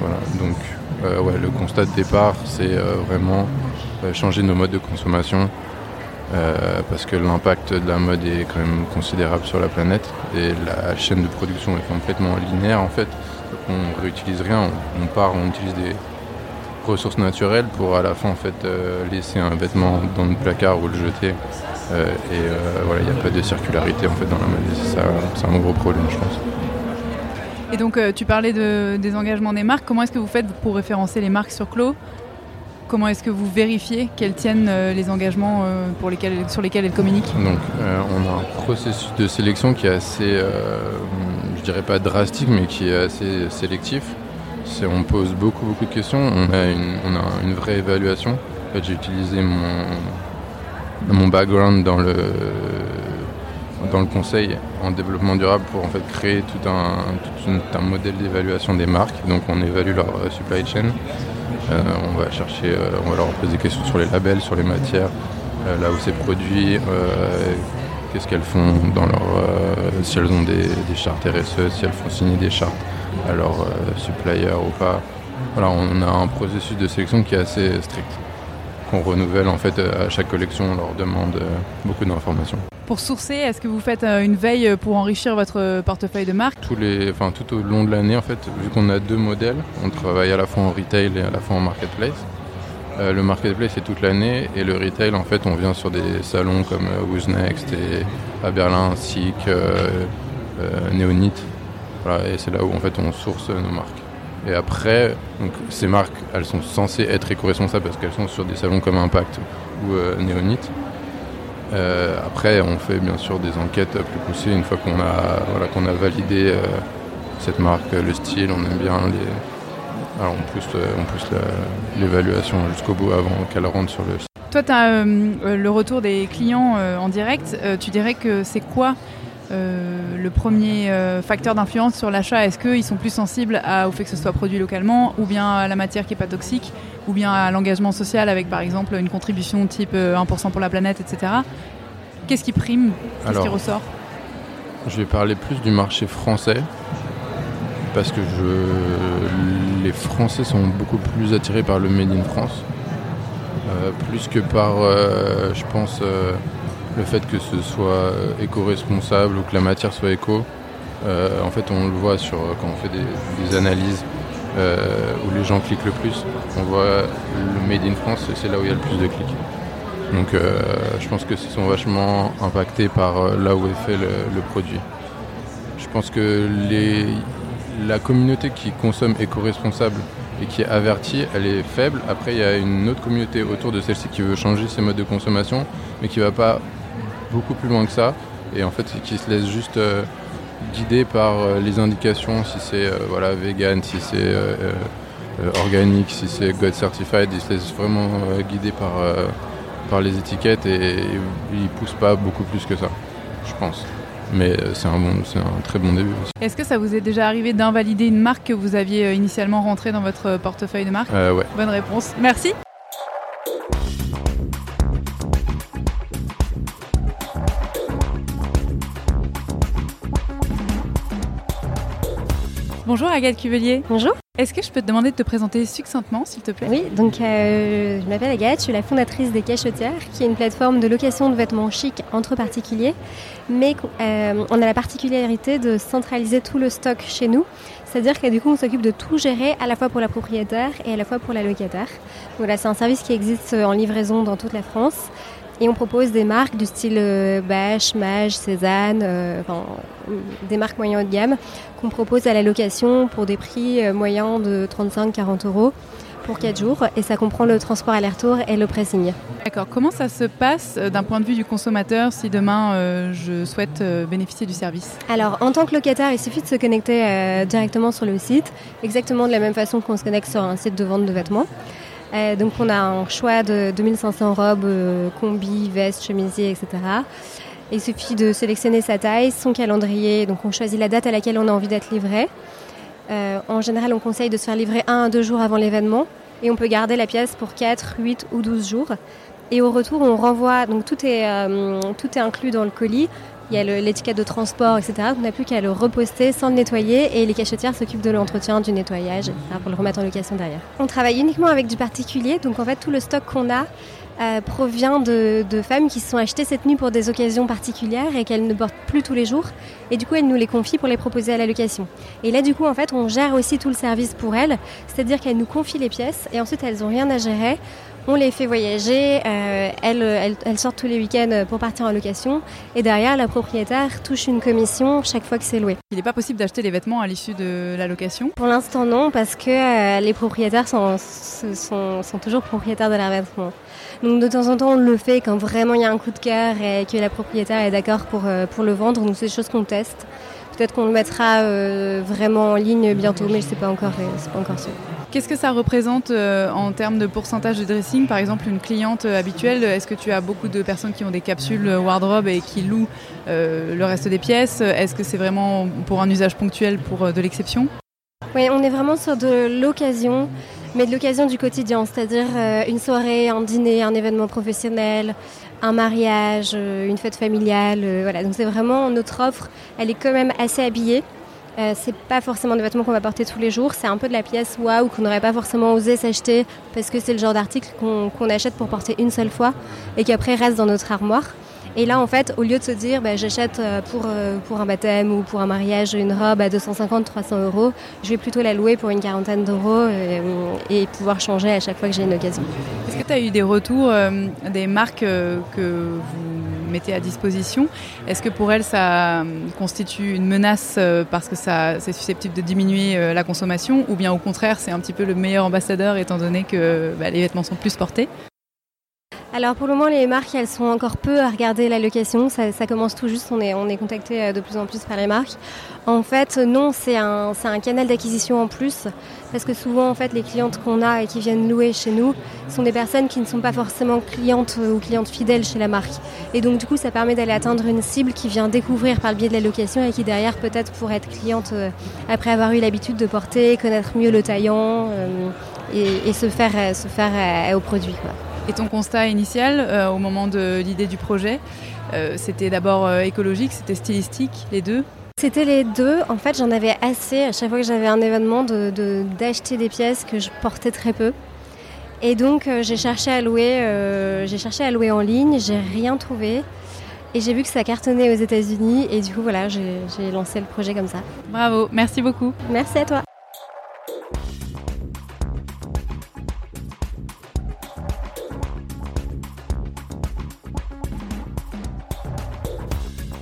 Voilà, donc ouais, le constat de départ c'est vraiment changer nos modes de consommation, euh, parce que l'impact de la mode est quand même considérable sur la planète et la chaîne de production est complètement linéaire en fait. On réutilise rien, on, part, on utilise des ressources naturelles pour à la fin en fait euh, laisser un vêtement dans le placard ou le jeter. Euh, et voilà, il n'y a pas de circularité en fait dans la mode. C'est un gros problème, je pense. Et donc, tu parlais de, des engagements des marques. Comment est-ce que vous faites pour référencer les marques sur Clos Comment est-ce que vous vérifiez qu'elles tiennent euh, les engagements euh, pour lesquels, sur lesquels elles communiquent? Donc, euh, on a un processus de sélection qui est assez, je dirais pas drastique, mais qui est assez sélectif. on pose beaucoup, beaucoup de questions. On a une, vraie évaluation. En fait, j'ai utilisé mon, background dans le, dans le conseil en développement durable pour en fait créer tout un modèle d'évaluation des marques. Donc, on évalue leur supply chain. Euh, on va chercher, euh, on va leur poser des questions sur les labels, sur les matières, euh, là où c'est produit, qu'est-ce qu'elles font dans leur, si elles ont des, chartes RSE, si elles font signer des chartes à leurs suppliers ou pas. Voilà, on a un processus de sélection qui est assez strict. Qu'on renouvelle en fait à chaque collection. On leur demande beaucoup d'informations. Pour sourcer, est-ce que vous faites une veille pour enrichir votre portefeuille de marque? Tous les, enfin, Tout au long de l'année, en fait, vu qu'on a deux modèles, on travaille à la fois en retail et à la fois en marketplace. Euh, le marketplace c'est toute l'année et le retail en fait on vient sur des salons comme euh, Who's Next et à Berlin, SIC, euh, Neonit. Voilà, et c'est là où en fait on source nos marques. Et après, donc, ces marques, elles sont censées être éco-responsables parce qu'elles sont sur des salons comme Impact ou Neonit. après, on fait bien sûr des enquêtes plus poussées une fois qu'on a, voilà, a validé cette marque, le style, on aime bien les, alors on pousse, on pousse l'évaluation jusqu'au bout avant qu'elle rentre sur le site. Toi, tu as euh, le retour des clients euh, en direct. Euh, tu dirais que c'est quoi le premier facteur d'influence sur l'achat Est-ce qu'ils sont plus sensibles au fait que ce soit produit localement, ou bien à la matière qui n'est pas toxique, ou bien à l'engagement social avec par exemple une contribution type 1% pour la planète, etc. Qu'est-ce qui prime? Qu'est-ce qui ressort? Je vais parler plus du marché français parce que je, les Français sont beaucoup plus attirés par le Made in France, euh, plus que par, euh, je pense, euh, le fait que ce soit éco-responsable ou que la matière soit éco. en fait, on le voit sur, quand on fait des, analyses où les gens cliquent le plus. On voit le Made in France, c'est là où il y a le plus de clics. Donc je pense que ce sont vachement impactés par là où est fait le produit. Je pense que la communauté qui consomme éco-responsable et qui est avertie, elle est faible. Après, il y a une autre communauté autour de celle-ci qui veut changer ses modes de consommation, mais qui va pas beaucoup plus loin que ça. Et en fait, qui se laisse juste euh, guider par euh, les indications, si c'est euh, voilà, vegan, si c'est organique, si c'est God Certified. Ils se laissent vraiment guider par, par les étiquettes et, ils poussent pas beaucoup plus que ça, je pense. Mais c'est un, bon, un très bon début aussi. Est-ce que ça vous est déjà arrivé d'invalider une marque que vous aviez initialement rentrée dans votre portefeuille de marque? Euh, Ouais. Bonne réponse. Merci. Bonjour Agathe Cuvelier. Bonjour. Est-ce que je peux te demander de te présenter succinctement, s'il te plaît? Oui, donc euh, je m'appelle Agathe, je suis la fondatrice des Cachotières, qui est une plateforme de location de vêtements chics entre particuliers. Mais euh, on a la particularité de centraliser tout le stock chez nous. C'est-à-dire que du coup, on s'occupe de tout gérer à la fois pour la propriétaire et à la fois pour la locataire. Voilà, c'est un service qui existe en livraison dans toute la France. Et on propose des marques du style euh, Bash, Mage, Cézanne, euh, enfin, des marques moyen haut de gamme qu'on propose à la location pour des prix euh, moyens de 35-40 euros pour 4 jours et ça comprend le transport aller-retour et le pressing. D'accord. Comment ça se passe d'un point de vue du consommateur si demain je souhaite bénéficier du service? Alors en tant que locataire, il suffit de se connecter directement sur le site, exactement de la même façon qu'on se connecte sur un site de vente de vêtements. Euh, donc on a un choix de 2500 robes, euh, combis, vestes, chemisiers, etc. il suffit de sélectionner sa taille, son calendrier, donc on choisit la date à laquelle on a envie d'être livré. Euh, en général, on conseille de se faire livrer un à deux jours avant l'événement et on peut garder la pièce pour 4, 8 ou 12 jours. Et au retour, on renvoie, donc tout est inclus dans le colis, il y a l'étiquette de transport, etc. On n'a plus qu'à le reposter sans le nettoyer et les cachetières s'occupent de l'entretien, du nettoyage, pour le remettre en location derrière. On travaille uniquement avec du particulier, donc en fait tout le stock qu'on a euh, provient de, femmes qui se sont achetées cette nuit pour des occasions particulières et qu'elles ne portent plus tous les jours. Et du coup, elles nous les confient pour les proposer à la location. Et là, du coup, en fait, on gère aussi tout le service pour elles, c'est-à-dire qu'elles nous confient les pièces et ensuite elles n'ont rien à gérer. On les fait voyager, euh, elles, sortent tous les week-ends pour partir en location et derrière, la propriétaire touche une commission chaque fois que c'est loué. Il n'est pas possible d'acheter les vêtements à l'issue de la location? Pour l'instant, non, parce que euh, les propriétaires sont, sont, toujours propriétaires de leurs vêtements. Donc de temps en temps, on le fait quand vraiment il y a un coup de cœur et que la propriétaire est d'accord pour, euh, pour le vendre. Donc c'est des choses qu'on teste. Peut-être qu'on le mettra vraiment en ligne bientôt, mais je ne sais pas encore, c'est pas encore sûr. Qu'est-ce que ça représente euh, en termes de pourcentage de dressing? Par exemple, une cliente euh, habituelle, est-ce que tu as beaucoup de personnes qui ont des capsules euh, wardrobe et qui louent le reste des pièces? Est-ce que c'est vraiment pour un usage ponctuel pour de l'exception? Oui, on est vraiment sur de l'occasion, mais de l'occasion du quotidien, c'est-à-dire une soirée, un dîner, un événement professionnel, un mariage, une fête familiale. voilà, donc c'est vraiment notre offre, elle est quand même assez habillée. Euh, c'est pas forcément des vêtements qu'on va porter tous les jours, c'est un peu de la pièce waouh qu'on n'aurait pas forcément osé s'acheter parce que c'est le genre d'article qu'on achète pour porter une seule fois et qui après reste dans notre armoire. Et là, en fait, au lieu de se dire, bah, j'achète euh, pour, euh, pour un baptême ou pour un mariage une robe à 250-300 euros, je vais plutôt la louer pour une quarantaine d'euros et, et, pouvoir changer à chaque fois que j'ai une occasion. Est-ce que tu as eu des retours des marques que vous mettez à disposition Est-ce que pour elles, ça constitue une menace parce que ça, c'est susceptible de diminuer la consommation ou bien au contraire, c'est un petit peu le meilleur ambassadeur étant donné que bah, les vêtements sont plus portés? Alors pour le moment, les marques, elles sont encore peu à regarder la location. Ça, commence tout juste, on est, on est contacté euh, de plus en plus par les marques. En fait, non, c'est un, canal d'acquisition en plus. Parce que souvent, en fait, les clientes qu'on a et qui viennent louer chez nous sont des personnes qui ne sont pas forcément clientes euh, ou clientes fidèles chez la marque. Et donc, du coup, ça permet d'aller atteindre une cible qui vient découvrir par le biais de la location et qui, derrière, peut-être pourrait être cliente euh, après avoir eu l'habitude de porter, connaître mieux le taillant et, se faire, se faire au produit. Et ton constat initial euh, au moment de l'idée du projet, euh, c'était d'abord euh, écologique, c'était stylistique, les deux? C'était les deux. En fait, j'en avais assez à chaque fois que j'avais un événement d'acheter de, des pièces que je portais très peu. Et donc, j'ai cherché à louer. j'ai cherché à louer en ligne. J'ai rien trouvé. Et j'ai vu que ça cartonnait aux États-Unis. Et du coup, voilà, j'ai lancé le projet comme ça. Bravo. Merci beaucoup. Merci à toi.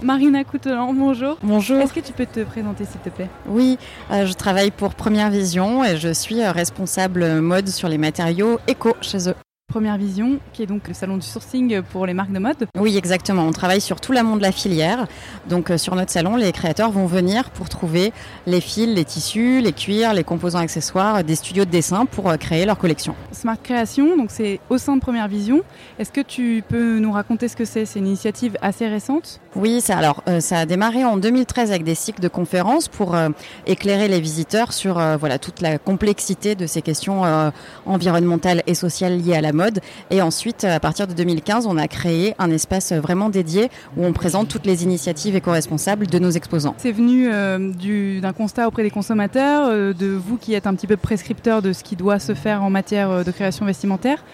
Marina Coutelan, bonjour. Bonjour. Est-ce que tu peux te présenter s'il te plaît? Oui, euh, je travaille pour Première Vision et je suis euh, responsable mode sur les matériaux éco chez eux. Première Vision, qui est donc le salon du sourcing pour les marques de mode. Oui, exactement. On travaille sur tout l'amont de la filière. Donc euh, sur notre salon, les créateurs vont venir pour trouver les fils, les tissus, les cuirs, les composants accessoires des studios de dessin pour euh, créer leur collection. Smart Création, donc c'est au sein de Première Vision. Est-ce que tu peux nous raconter ce que c'est? C'est une initiative assez récente Oui, ça, alors euh, ça a démarré en 2013 avec des cycles de conférences pour éclairer les visiteurs sur voilà toute la complexité de ces questions environnementales et sociales liées à la mode. Et ensuite, à partir de 2015, on a créé un espace vraiment dédié où on présente toutes les initiatives éco-responsables de nos exposants. C'est venu euh, d'un constat auprès des consommateurs, euh, de vous qui êtes un petit peu prescripteur de ce qui doit se faire en matière euh, de création vestimentaire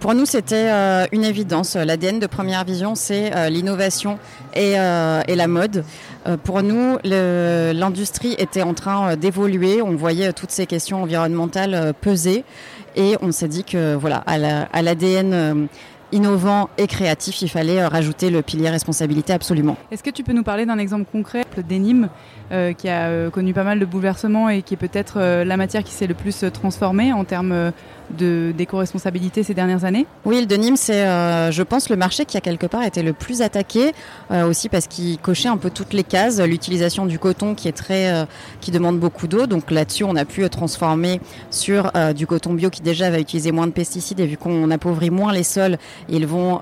pour nous, c'était une évidence. L'ADN de Première Vision, c'est l'innovation et, la mode. pour nous, l'industrie était en train d'évoluer. On voyait toutes ces questions environnementales peser. Et on s'est dit que voilà, à l'ADN euh, innovant et créatif, il fallait euh, rajouter le pilier responsabilité absolument. Est-ce que tu peux nous parler d'un exemple concret, le denim, euh, qui a connu pas mal de bouleversements et qui est peut-être la matière qui s'est le plus transformée en termes d'éco-responsabilité ces dernières années Oui, le denim, c'est, euh, je pense, le marché qui a quelque part été le plus attaqué, euh, aussi parce qu'il cochait un peu toutes les cases. L'utilisation du coton qui est très, euh, qui demande beaucoup d'eau, donc là-dessus, on a pu transformer sur du coton bio qui déjà va utiliser moins de pesticides et vu qu'on appauvrit moins les sols, ils vont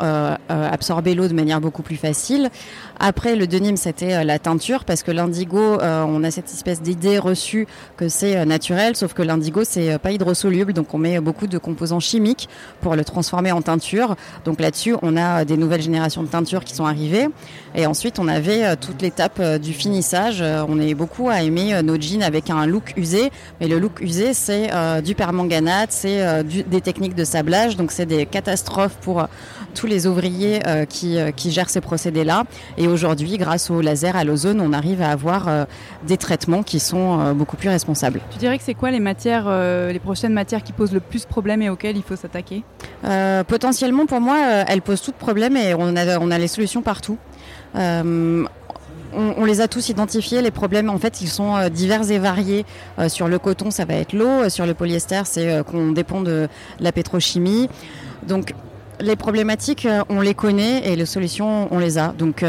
absorber l'eau de manière beaucoup plus facile. Après, le denim, c'était la teinture parce que l'indigo, on a cette espèce d'idée reçue que c'est naturel, sauf que l'indigo, c'est pas hydrosoluble, donc on met beaucoup de composants chimiques pour le transformer en teinture. Donc là-dessus, on a des nouvelles générations de teintures qui sont arrivées. Et ensuite, on avait euh, toute l'étape euh, du finissage. Euh, on est beaucoup à aimer nos jeans avec un look usé. Mais le look usé, c'est du permanganate, c'est des techniques de sablage. Donc c'est des catastrophes pour tous les ouvriers qui, qui gèrent ces procédés-là. Aujourd'hui, grâce au laser à l'ozone, on arrive à avoir des traitements qui sont beaucoup plus responsables. Tu dirais que c'est quoi les matières, les prochaines matières qui posent le plus problème et auxquels il faut s'attaquer? Euh, Potentiellement, pour moi, euh, elles posent tout de problème et on a, on a les solutions partout. Euh, on, les a tous identifiés. Les problèmes, en fait, ils sont divers et variés. sur le coton, ça va être l'eau. Sur le polyester, c'est qu'on dépend de la pétrochimie. Donc, les problématiques, on les connaît et les solutions, on les a. Donc,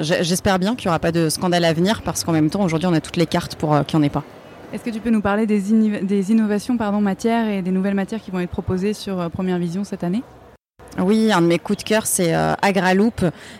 j'espère bien qu'il n'y aura pas de scandale à venir parce qu'en même temps, aujourd'hui, on a toutes les cartes pour qu'il n'y en ait pas. Est-ce que tu peux nous parler des, des innovations pardon, matières et des nouvelles matières qui vont être proposées sur euh, Première Vision cette année? Oui, un de mes coups de cœur, c'est euh,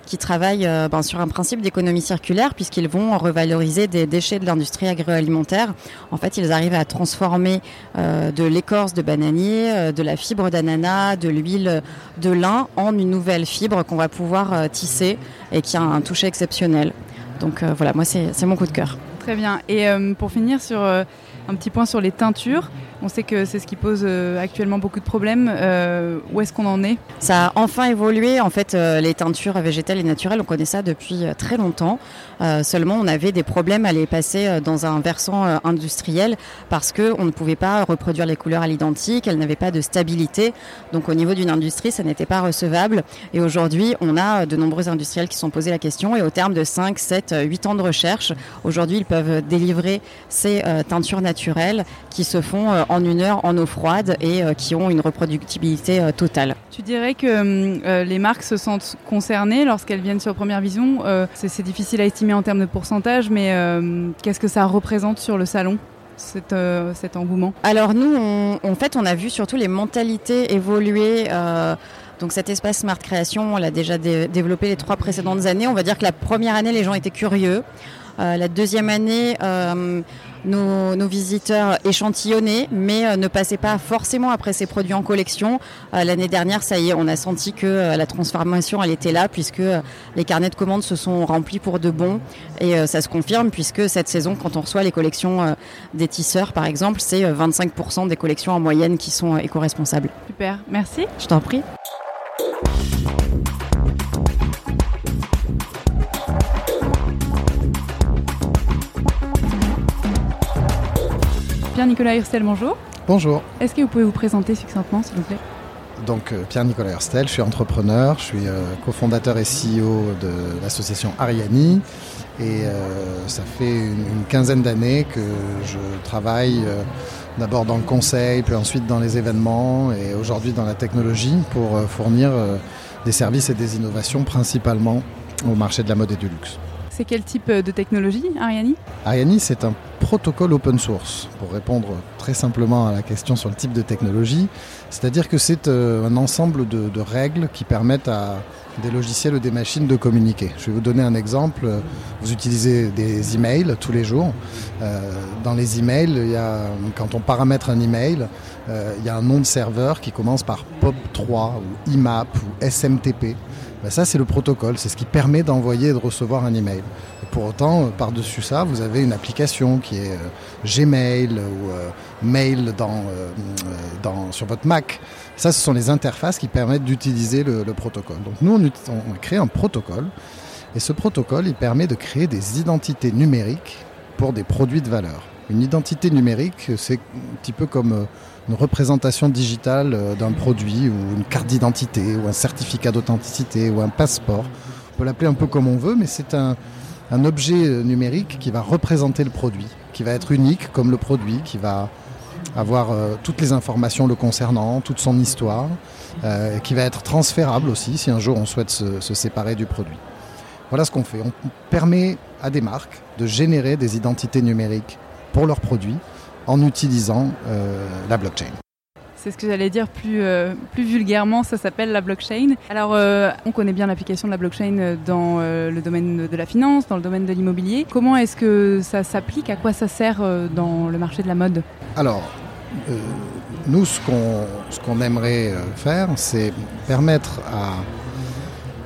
qui travaille euh, ben, sur un principe d'économie circulaire, puisqu'ils vont revaloriser des déchets de l'industrie agroalimentaire. En fait, ils arrivent à transformer de l'écorce de bananier, de la fibre d'ananas, de l'huile de lin en une nouvelle fibre qu'on va pouvoir tisser et qui a un toucher exceptionnel. Donc voilà, moi, c'est mon coup de cœur. Très bien. Et euh, pour finir sur euh, un petit point sur les teintures, on sait que c'est ce qui pose euh, actuellement beaucoup de problèmes. Euh, où est-ce qu'on en est? Ça a enfin évolué. En fait, euh, les teintures végétales et naturelles, on connaît ça depuis très longtemps. Seulement, on avait des problèmes à les passer dans un versant industriel parce que on ne pouvait pas reproduire les couleurs à l'identique. Elles n'avaient pas de stabilité. Donc, au niveau d'une industrie, ça n'était pas recevable. Et aujourd'hui, on a de nombreux industriels qui se sont posés la question. Et au terme de 5, 7, 8 ans de recherche, aujourd'hui, ils peuvent délivrer ces teintures naturelles qui se font en une heure en eau froide et euh, qui ont une reproductibilité euh, totale. Tu dirais que euh, les marques se sentent concernées lorsqu'elles viennent sur Première Vision. C'est difficile à estimer en termes de pourcentage, mais euh, qu'est-ce que ça représente sur le salon cet, euh, cet engouement? Alors nous, on- en fait, on a vu surtout les mentalités évoluer. euh, donc cet espace Smart Création, on l'a déjà dé- développé les trois précédentes années. On va dire que la première année, les gens étaient curieux. Euh, la deuxième année, euh, nos, nos visiteurs échantillonnaient, mais euh, ne passaient pas forcément après ces produits en collection. L'année dernière, ça y est, on a senti que la transformation, elle était là, puisque les carnets de commandes se sont remplis pour de bon. Et ça se confirme, puisque cette saison, quand on reçoit les collections des tisseurs, par exemple, c'est euh, 25% des collections en moyenne qui sont éco-responsables. Super, merci. Je t'en prie. Pierre-Nicolas Hurstel, bonjour. Bonjour. Est-ce que vous pouvez vous présenter succinctement, s'il vous plaît? Donc euh, Pierre-Nicolas Herstel, je suis entrepreneur, je suis euh, cofondateur et CEO de l'association Ariani et euh, ça fait une, une quinzaine d'années que je travaille euh, d'abord dans le conseil, puis ensuite dans les événements et aujourd'hui dans la technologie pour fournir des services et des innovations principalement au marché de la mode et du luxe. C'est quel type euh, de technologie, Ariani? Ariani, c'est un protocole open source, pour répondre très simplement à la question sur le type de technologie. C'est-à-dire que c'est euh, un ensemble de, règles qui permettent à des logiciels ou des machines de communiquer. Je vais vous donner un exemple. Vous utilisez des emails tous les jours. Euh, dans les emails, il quand on paramètre un email, il y a un nom de serveur qui commence par POP3 ou IMAP ou SMTP. Ben ça, c'est le protocole. C'est ce qui permet d'envoyer et de recevoir un email. Pour autant, euh, par-dessus ça, vous avez une application qui est euh, Gmail ou euh, Mail dans, dans, sur votre Mac. Ça, ce sont les interfaces qui permettent d'utiliser le, le protocole. Donc nous, on, on a créé un protocole. Et ce protocole, il permet de créer des identités numériques pour des produits de valeur. Une identité numérique, c'est un petit peu comme une représentation digitale euh, d'un produit ou une carte d'identité ou un certificat d'authenticité ou un passeport. On peut l'appeler un peu comme on veut, mais c'est un, objet euh, numérique qui va représenter le produit, qui va être unique comme le produit, qui va avoir euh, toutes les informations le concernant, toute son histoire, qui va être transférable aussi si un jour on souhaite se séparer du produit. Voilà ce qu'on fait. On permet à des marques de générer des identités numériques pour leurs produits en utilisant euh, la blockchain. C'est ce que j'allais dire plus, euh, plus vulgairement, ça s'appelle la blockchain. Alors, euh, on connaît bien l'application de la blockchain dans euh, le domaine de la finance, dans le domaine de l'immobilier. Comment est-ce que ça s'applique? À quoi ça sert dans le marché de la mode? Alors, nous, ce qu'on ce qu'on aimerait faire, c'est permettre à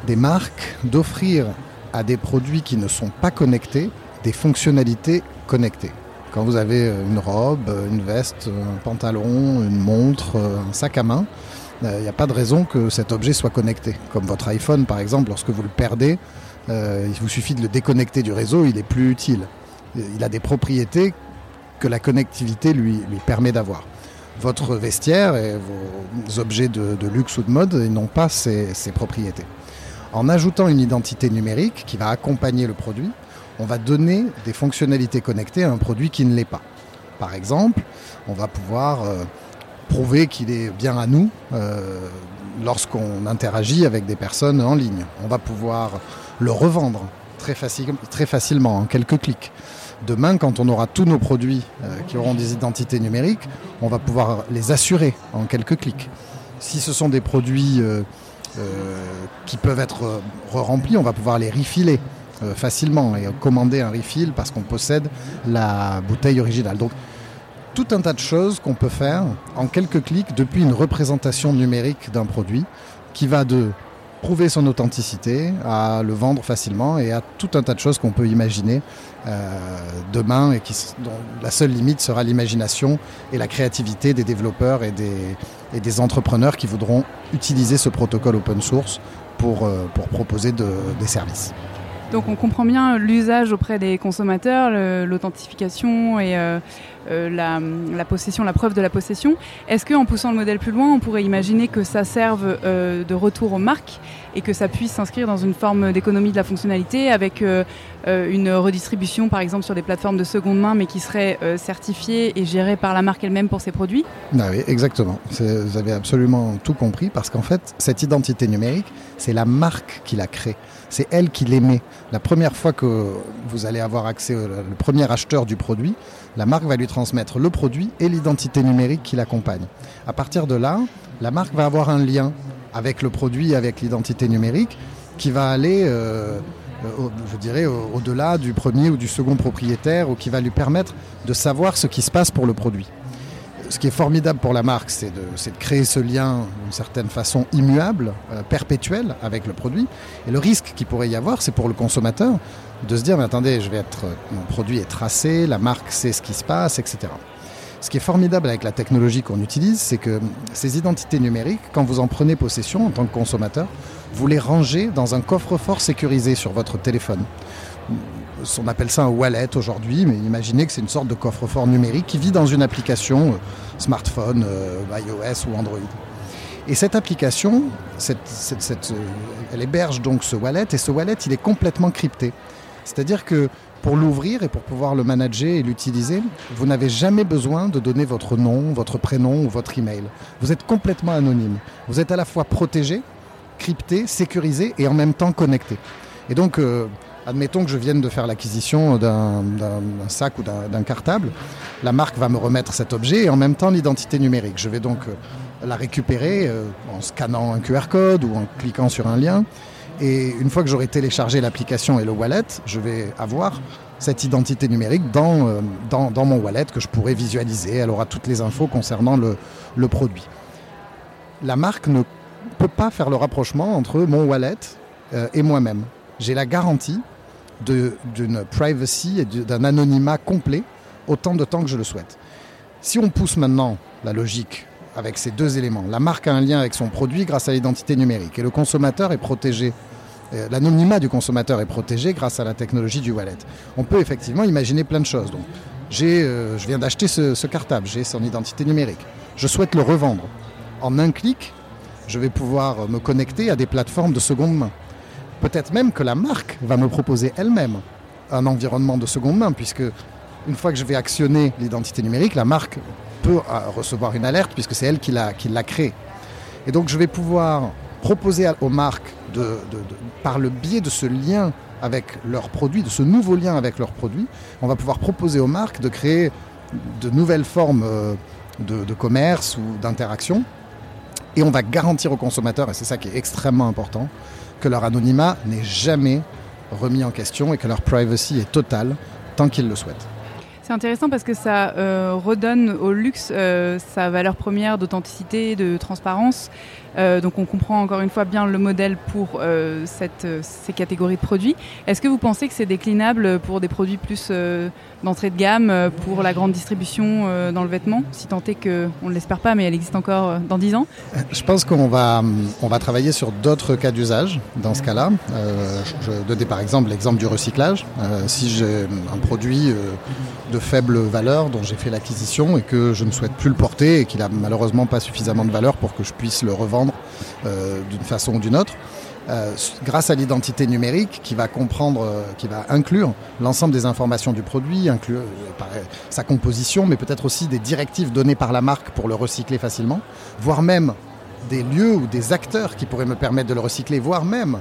des marques d'offrir à des produits qui ne sont pas connectés des fonctionnalités connectées. Quand vous avez euh, une robe, euh, une veste, un pantalon, une montre, euh, un sac à main, euh, il n'y a pas de raison que cet objet soit connecté. Comme votre iPhone, par exemple, lorsque vous le perdez, euh, il vous suffit de le déconnecter du réseau, il est plus utile. Il a des propriétés que la connectivité lui, permet d'avoir. Votre vestiaire et vos objets de, luxe ou de mode, n'ont pas ces propriétés. En ajoutant une identité numérique qui va accompagner le produit, on va donner des fonctionnalités connectées à un produit qui ne l'est pas. Par exemple, on va pouvoir euh, prouver qu'il est bien à nous euh, lorsqu'on interagit avec des personnes en ligne. On va pouvoir le revendre très, facile- très facilement, en quelques clics. Demain, quand on aura tous nos produits euh, qui auront des identités numériques, on va pouvoir les assurer en quelques clics. Si ce sont des produits qui peuvent être re-remplis, on va pouvoir les refiler facilement et commander un refill parce qu'on possède la bouteille originale. Donc, tout un tas de choses qu'on peut faire en quelques clics depuis une représentation numérique d'un produit qui va de prouver son authenticité, à le vendre facilement et à tout un tas de choses qu'on peut imaginer euh, demain et qui, dont la seule limite sera l'imagination et la créativité des développeurs et des, entrepreneurs qui voudront utiliser ce protocole open source pour, euh, proposer de, des services. Donc on comprend bien l'usage auprès des consommateurs, l'authentification et euh, euh, la, possession, la preuve de la possession. Est-ce qu'en poussant le modèle plus loin, on pourrait imaginer que ça serve euh, de retour aux marques et que ça puisse s'inscrire dans une forme d'économie de la fonctionnalité avec une redistribution par exemple sur des plateformes de seconde main mais qui seraient euh, certifiées et gérées par la marque elle-même pour ses produits? Ah Oui, exactement. Vous avez absolument tout compris parce qu'en fait, cette identité numérique, c'est la marque qui la crée. C'est elle qui l'émet. La première fois que vous allez avoir accès le premier acheteur du produit, la marque va lui transmettre le produit et l'identité numérique qui l'accompagne. À partir de là, la marque va avoir un lien avec le produit, avec l'identité numérique, qui va aller, euh, au, je dirais, au-delà au du premier ou du second propriétaire, ou qui va lui permettre de savoir ce qui se passe pour le produit. Ce qui est formidable pour la marque, c'est de, créer ce lien d'une certaine façon immuable, euh, perpétuel avec le produit. Et le risque qu'il pourrait y avoir, c'est pour le consommateur de se dire, mais attendez, je vais être, mon produit est tracé, la marque sait ce qui se passe, etc. Ce qui est formidable avec la technologie qu'on utilise, c'est que ces identités numériques, quand vous en prenez possession en tant que consommateur, vous les rangez dans un coffre-fort sécurisé sur votre téléphone. On appelle ça un wallet aujourd'hui, mais imaginez que c'est une sorte de coffre-fort numérique qui vit dans une application euh, smartphone, euh, iOS ou Android. Et cette application, euh, elle héberge donc ce wallet, et ce wallet, il est complètement crypté. C'est-à-dire que pour l'ouvrir et pour pouvoir le manager et l'utiliser, vous n'avez jamais besoin de donner votre nom, votre prénom ou votre email. Vous êtes complètement anonyme. Vous êtes à la fois protégé, crypté, sécurisé et en même temps connecté. Et donc, admettons que je vienne de faire l'acquisition d'un sac ou d'un cartable, la marque va me remettre cet objet et en même temps l'identité numérique. Je vais donc euh, la récupérer euh, en scannant un QR code ou en cliquant sur un lien. Et une fois que j'aurai téléchargé l'application et le wallet, je vais avoir cette identité numérique dans, euh, mon wallet que je pourrai visualiser. Elle aura toutes les infos concernant le, produit. La marque ne peut pas faire le rapprochement entre mon wallet et moi-même. J'ai la garantie d'une privacy et d'un anonymat complet autant de temps que je le souhaite. Si on pousse maintenant la logique avec ces deux éléments, la marque a un lien avec son produit grâce à l'identité numérique et le consommateur est protégé euh, l'anonymat du consommateur est protégé grâce à la technologie du wallet. On peut effectivement imaginer plein de choses. Donc, euh, je viens d'acheter ce, ce, cartable, j'ai son identité numérique. Je souhaite le revendre. En un clic, je vais pouvoir me connecter à des plateformes de seconde main. Peut-être même que la marque va me proposer elle-même un environnement de seconde main, puisque une fois que je vais actionner l'identité numérique, la marque peut euh, recevoir une alerte, puisque c'est elle qui l'a créée. Et donc je vais pouvoir proposer aux marques, de, par le biais de ce lien avec leurs produits, de ce nouveau lien avec leurs produits, on va pouvoir proposer aux marques de créer de nouvelles formes euh, de, de commerce ou d'interaction. Et on va garantir aux consommateurs, et c'est ça qui est extrêmement important, que leur anonymat n'est jamais remis en question et que leur privacy est totale tant qu'ils le souhaitent. C'est intéressant parce que ça euh, redonne au luxe euh, sa valeur première d'authenticité, de transparence. Euh, donc on comprend encore une fois bien le modèle pour euh, cette, ces catégories de produits. Est-ce que vous pensez que c'est déclinable pour des produits plus euh, d'entrée de gamme, euh, pour la grande distribution euh, dans le vêtement, si tant est qu'on ne l'espère pas, mais elle existe encore euh, dans 10 ans? Je pense qu'on va, travailler sur d'autres cas d'usage dans ce cas-là. Euh, je donnais par exemple l'exemple du recyclage. Euh, si j'ai un produit euh, de faible valeur dont j'ai fait l'acquisition et que je ne souhaite plus le porter et qu'il a malheureusement pas suffisamment de valeur pour que je puisse le revendre euh, d'une façon ou d'une autre. Euh, grâce à l'identité numérique qui va comprendre, euh, qui va inclure l'ensemble des informations du produit, euh, sa composition, mais peut-être aussi des directives données par la marque pour le recycler facilement, voire même des lieux ou des acteurs qui pourraient me permettre de le recycler, voire même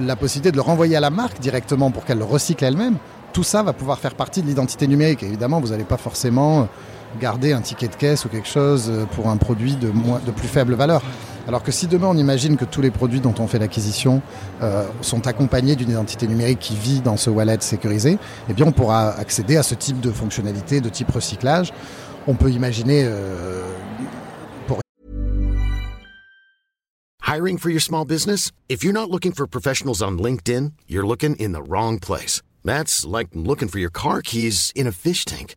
la possibilité de le renvoyer à la marque directement pour qu'elle le recycle elle-même. Tout ça va pouvoir faire partie de l'identité numérique. Évidemment, vous n'allez pas forcément garder un ticket de caisse ou quelque chose pour un produit de, moins, de plus faible valeur. Alors que si demain on imagine que tous les produits dont on fait l'acquisition euh, sont accompagnés d'une identité numérique qui vit dans ce wallet sécurisé, eh bien on pourra accéder à ce type de fonctionnalité, de type recyclage. On peut imaginer euh, Hiring for your small business? If you're not looking for professionals on LinkedIn, you're looking in the wrong place. That's like looking for your car keys in a fish tank.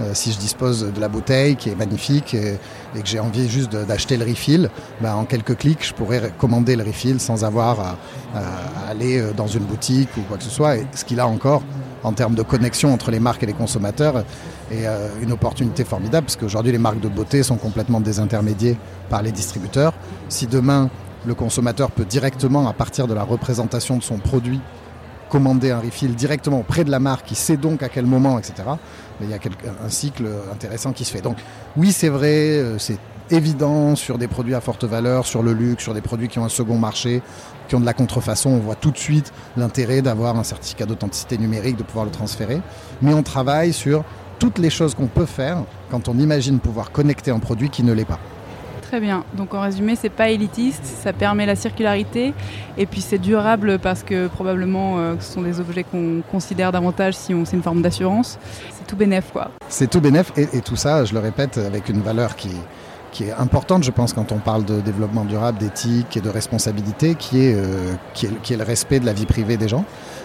Euh, si je dispose de la bouteille qui est magnifique et, que j'ai envie juste d'acheter le refill, ben, en quelques clics, je pourrais commander le refill sans avoir à, aller euh, dans une boutique ou quoi que ce soit. Ce qu'il a encore en termes de connexion entre les marques et les consommateurs est euh, une opportunité formidable parce qu'aujourd'hui les marques de beauté sont complètement désintermédiées par les distributeurs. Si demain le consommateur peut directement, à partir de la représentation de son produit, commander un refill directement auprès de la marque, qui sait donc à quel moment, etc. Mais il y a un cycle intéressant qui se fait. Donc oui, c'est vrai, euh, c'est évident sur des produits à forte valeur, sur le luxe, sur des produits qui ont un second marché, qui ont de la contrefaçon, on voit tout de suite l'intérêt d'avoir un certificat d'authenticité numérique, de pouvoir le transférer. Mais on travaille sur toutes les choses qu'on peut faire quand on imagine pouvoir connecter un produit qui ne l'est pas. Très bien. Donc en résumé, c'est pas élitiste, ça permet la circularité et puis c'est durable parce que probablement euh, ce sont des objets qu'on considère davantage si on c'est une forme d'assurance. C'est tout bénef et, tout ça, je le répète, avec une valeur qui, est importante, je pense, quand on parle de développement durable, d'éthique et de responsabilité, qui est, euh, le respect de la vie privée des gens.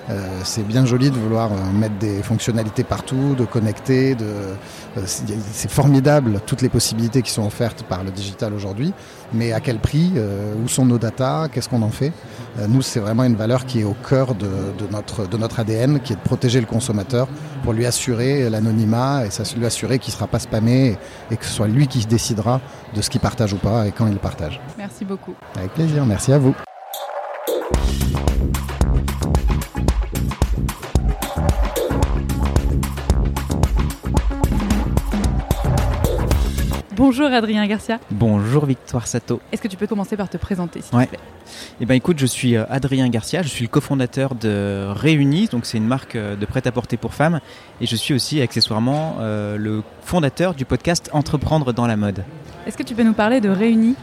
Euh, c'est bien joli de vouloir euh, mettre des fonctionnalités partout, de connecter, de, euh, c'est formidable toutes les possibilités qui sont offertes par le digital aujourd'hui, mais à quel prix Où sont nos datas Qu'est-ce qu'on en fait? Nous, c'est vraiment une valeur qui est au cœur de, de notre, de notre ADN, qui est de protéger le consommateur pour lui assurer l'anonymat et ça, lui assurer qu'il ne sera pas spammé et, et que ce soit lui qui décidera de ce qu'il partage ou pas et quand il le partage. Merci beaucoup. Avec plaisir, merci à vous. Bonjour Adrien Garcia. Bonjour Victoire Sato. Est-ce que tu peux commencer par te présenter s'il Ouais. te plaît Eh ben écoute, je suis euh, Adrien Garcia, je suis le cofondateur de Réunis, donc c'est une marque euh, de prêt-à-porter pour femmes, et je suis aussi accessoirement euh, le fondateur du podcast Entreprendre dans la mode. Est-ce que tu peux nous parler de Réunis?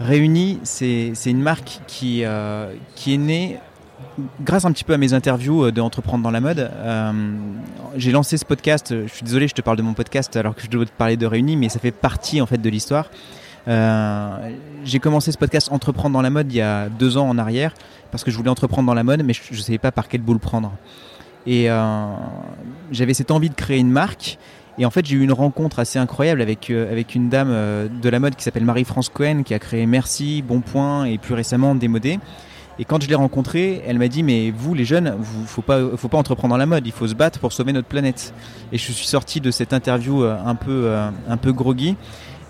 Réunis, c'est c'est une marque qui, euh, qui est née grâce un petit peu à mes interviews euh, de Entreprendre dans la mode. Euh, J'ai lancé ce podcast, euh, je suis désolé, je te parle de mon podcast alors que je dois te parler de Réunis, mais ça fait partie en fait de l'histoire. J'ai commencé ce podcast Entreprendre dans la mode il y a deux ans en arrière parce que je voulais entreprendre dans la mode, mais je ne savais pas par quel bout le prendre. Et j'avais cette envie de créer une marque. Et en fait, j'ai eu une rencontre assez incroyable avec, avec une dame de la mode qui s'appelle Marie-France Cohen, qui a créé Merci, Bonpoint et plus récemment Démodé. Et quand je l'ai rencontrée, elle m'a dit Mais vous, les jeunes, vous faut pas, faut pas entreprendre dans la mode, il faut se battre pour sauver notre planète. Et je suis sorti de cette interview euh, un peu, euh, un peu groggy.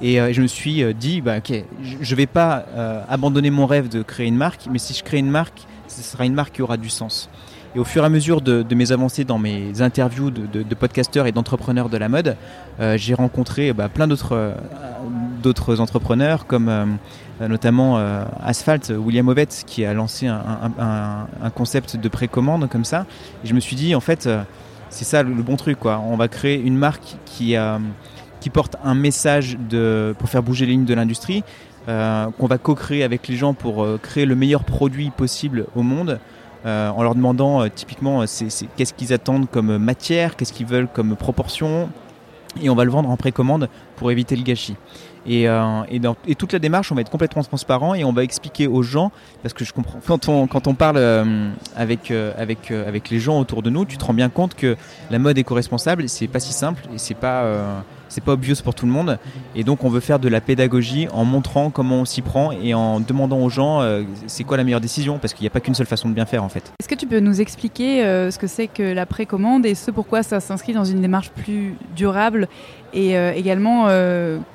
Et euh, je me suis dit, bah, ok, je- vais pas abandonner mon rêve de créer une marque, mais si je crée une marque, ce sera une marque qui aura du sens. Et au fur et à mesure de, mes avancées dans mes interviews de, de- podcasteurs et d'entrepreneurs de la mode, j'ai rencontré bah, plein d'autres entrepreneurs, comme notamment euh, Asphalt, William Ovett, qui a lancé un, concept de précommande comme ça. Et je me suis dit, en fait, euh, c'est ça le, bon truc, quoi. On va créer une marque qui, euh, porte un message de, pour faire bouger les lignes de l'industrie, euh, qu'on va co-créer avec les gens pour euh, créer le meilleur produit possible au monde. euh, en leur demandant euh, typiquement euh, qu'est-ce qu'ils attendent comme matière, qu'est-ce qu'ils veulent comme proportion, et on va le vendre en précommande pour éviter le gâchis. Et, euh, et toute la démarche, on va être complètement transparent et on va expliquer aux gens, parce que je comprends, quand on, quand on parle euh, avec, euh, avec, les gens autour de nous, tu te rends bien compte que la mode éco-responsable, c'est pas si simple et c'est pas, c'est pas obvious pour tout le monde. Et donc, on veut faire de la pédagogie en montrant comment on s'y prend et en demandant aux gens euh, c'est quoi la meilleure décision, parce qu'il n'y a pas qu'une seule façon de bien faire en fait. Est-ce que tu peux nous expliquer euh, ce que c'est que la précommande et ce pourquoi ça s'inscrit dans une démarche plus durable et euh, également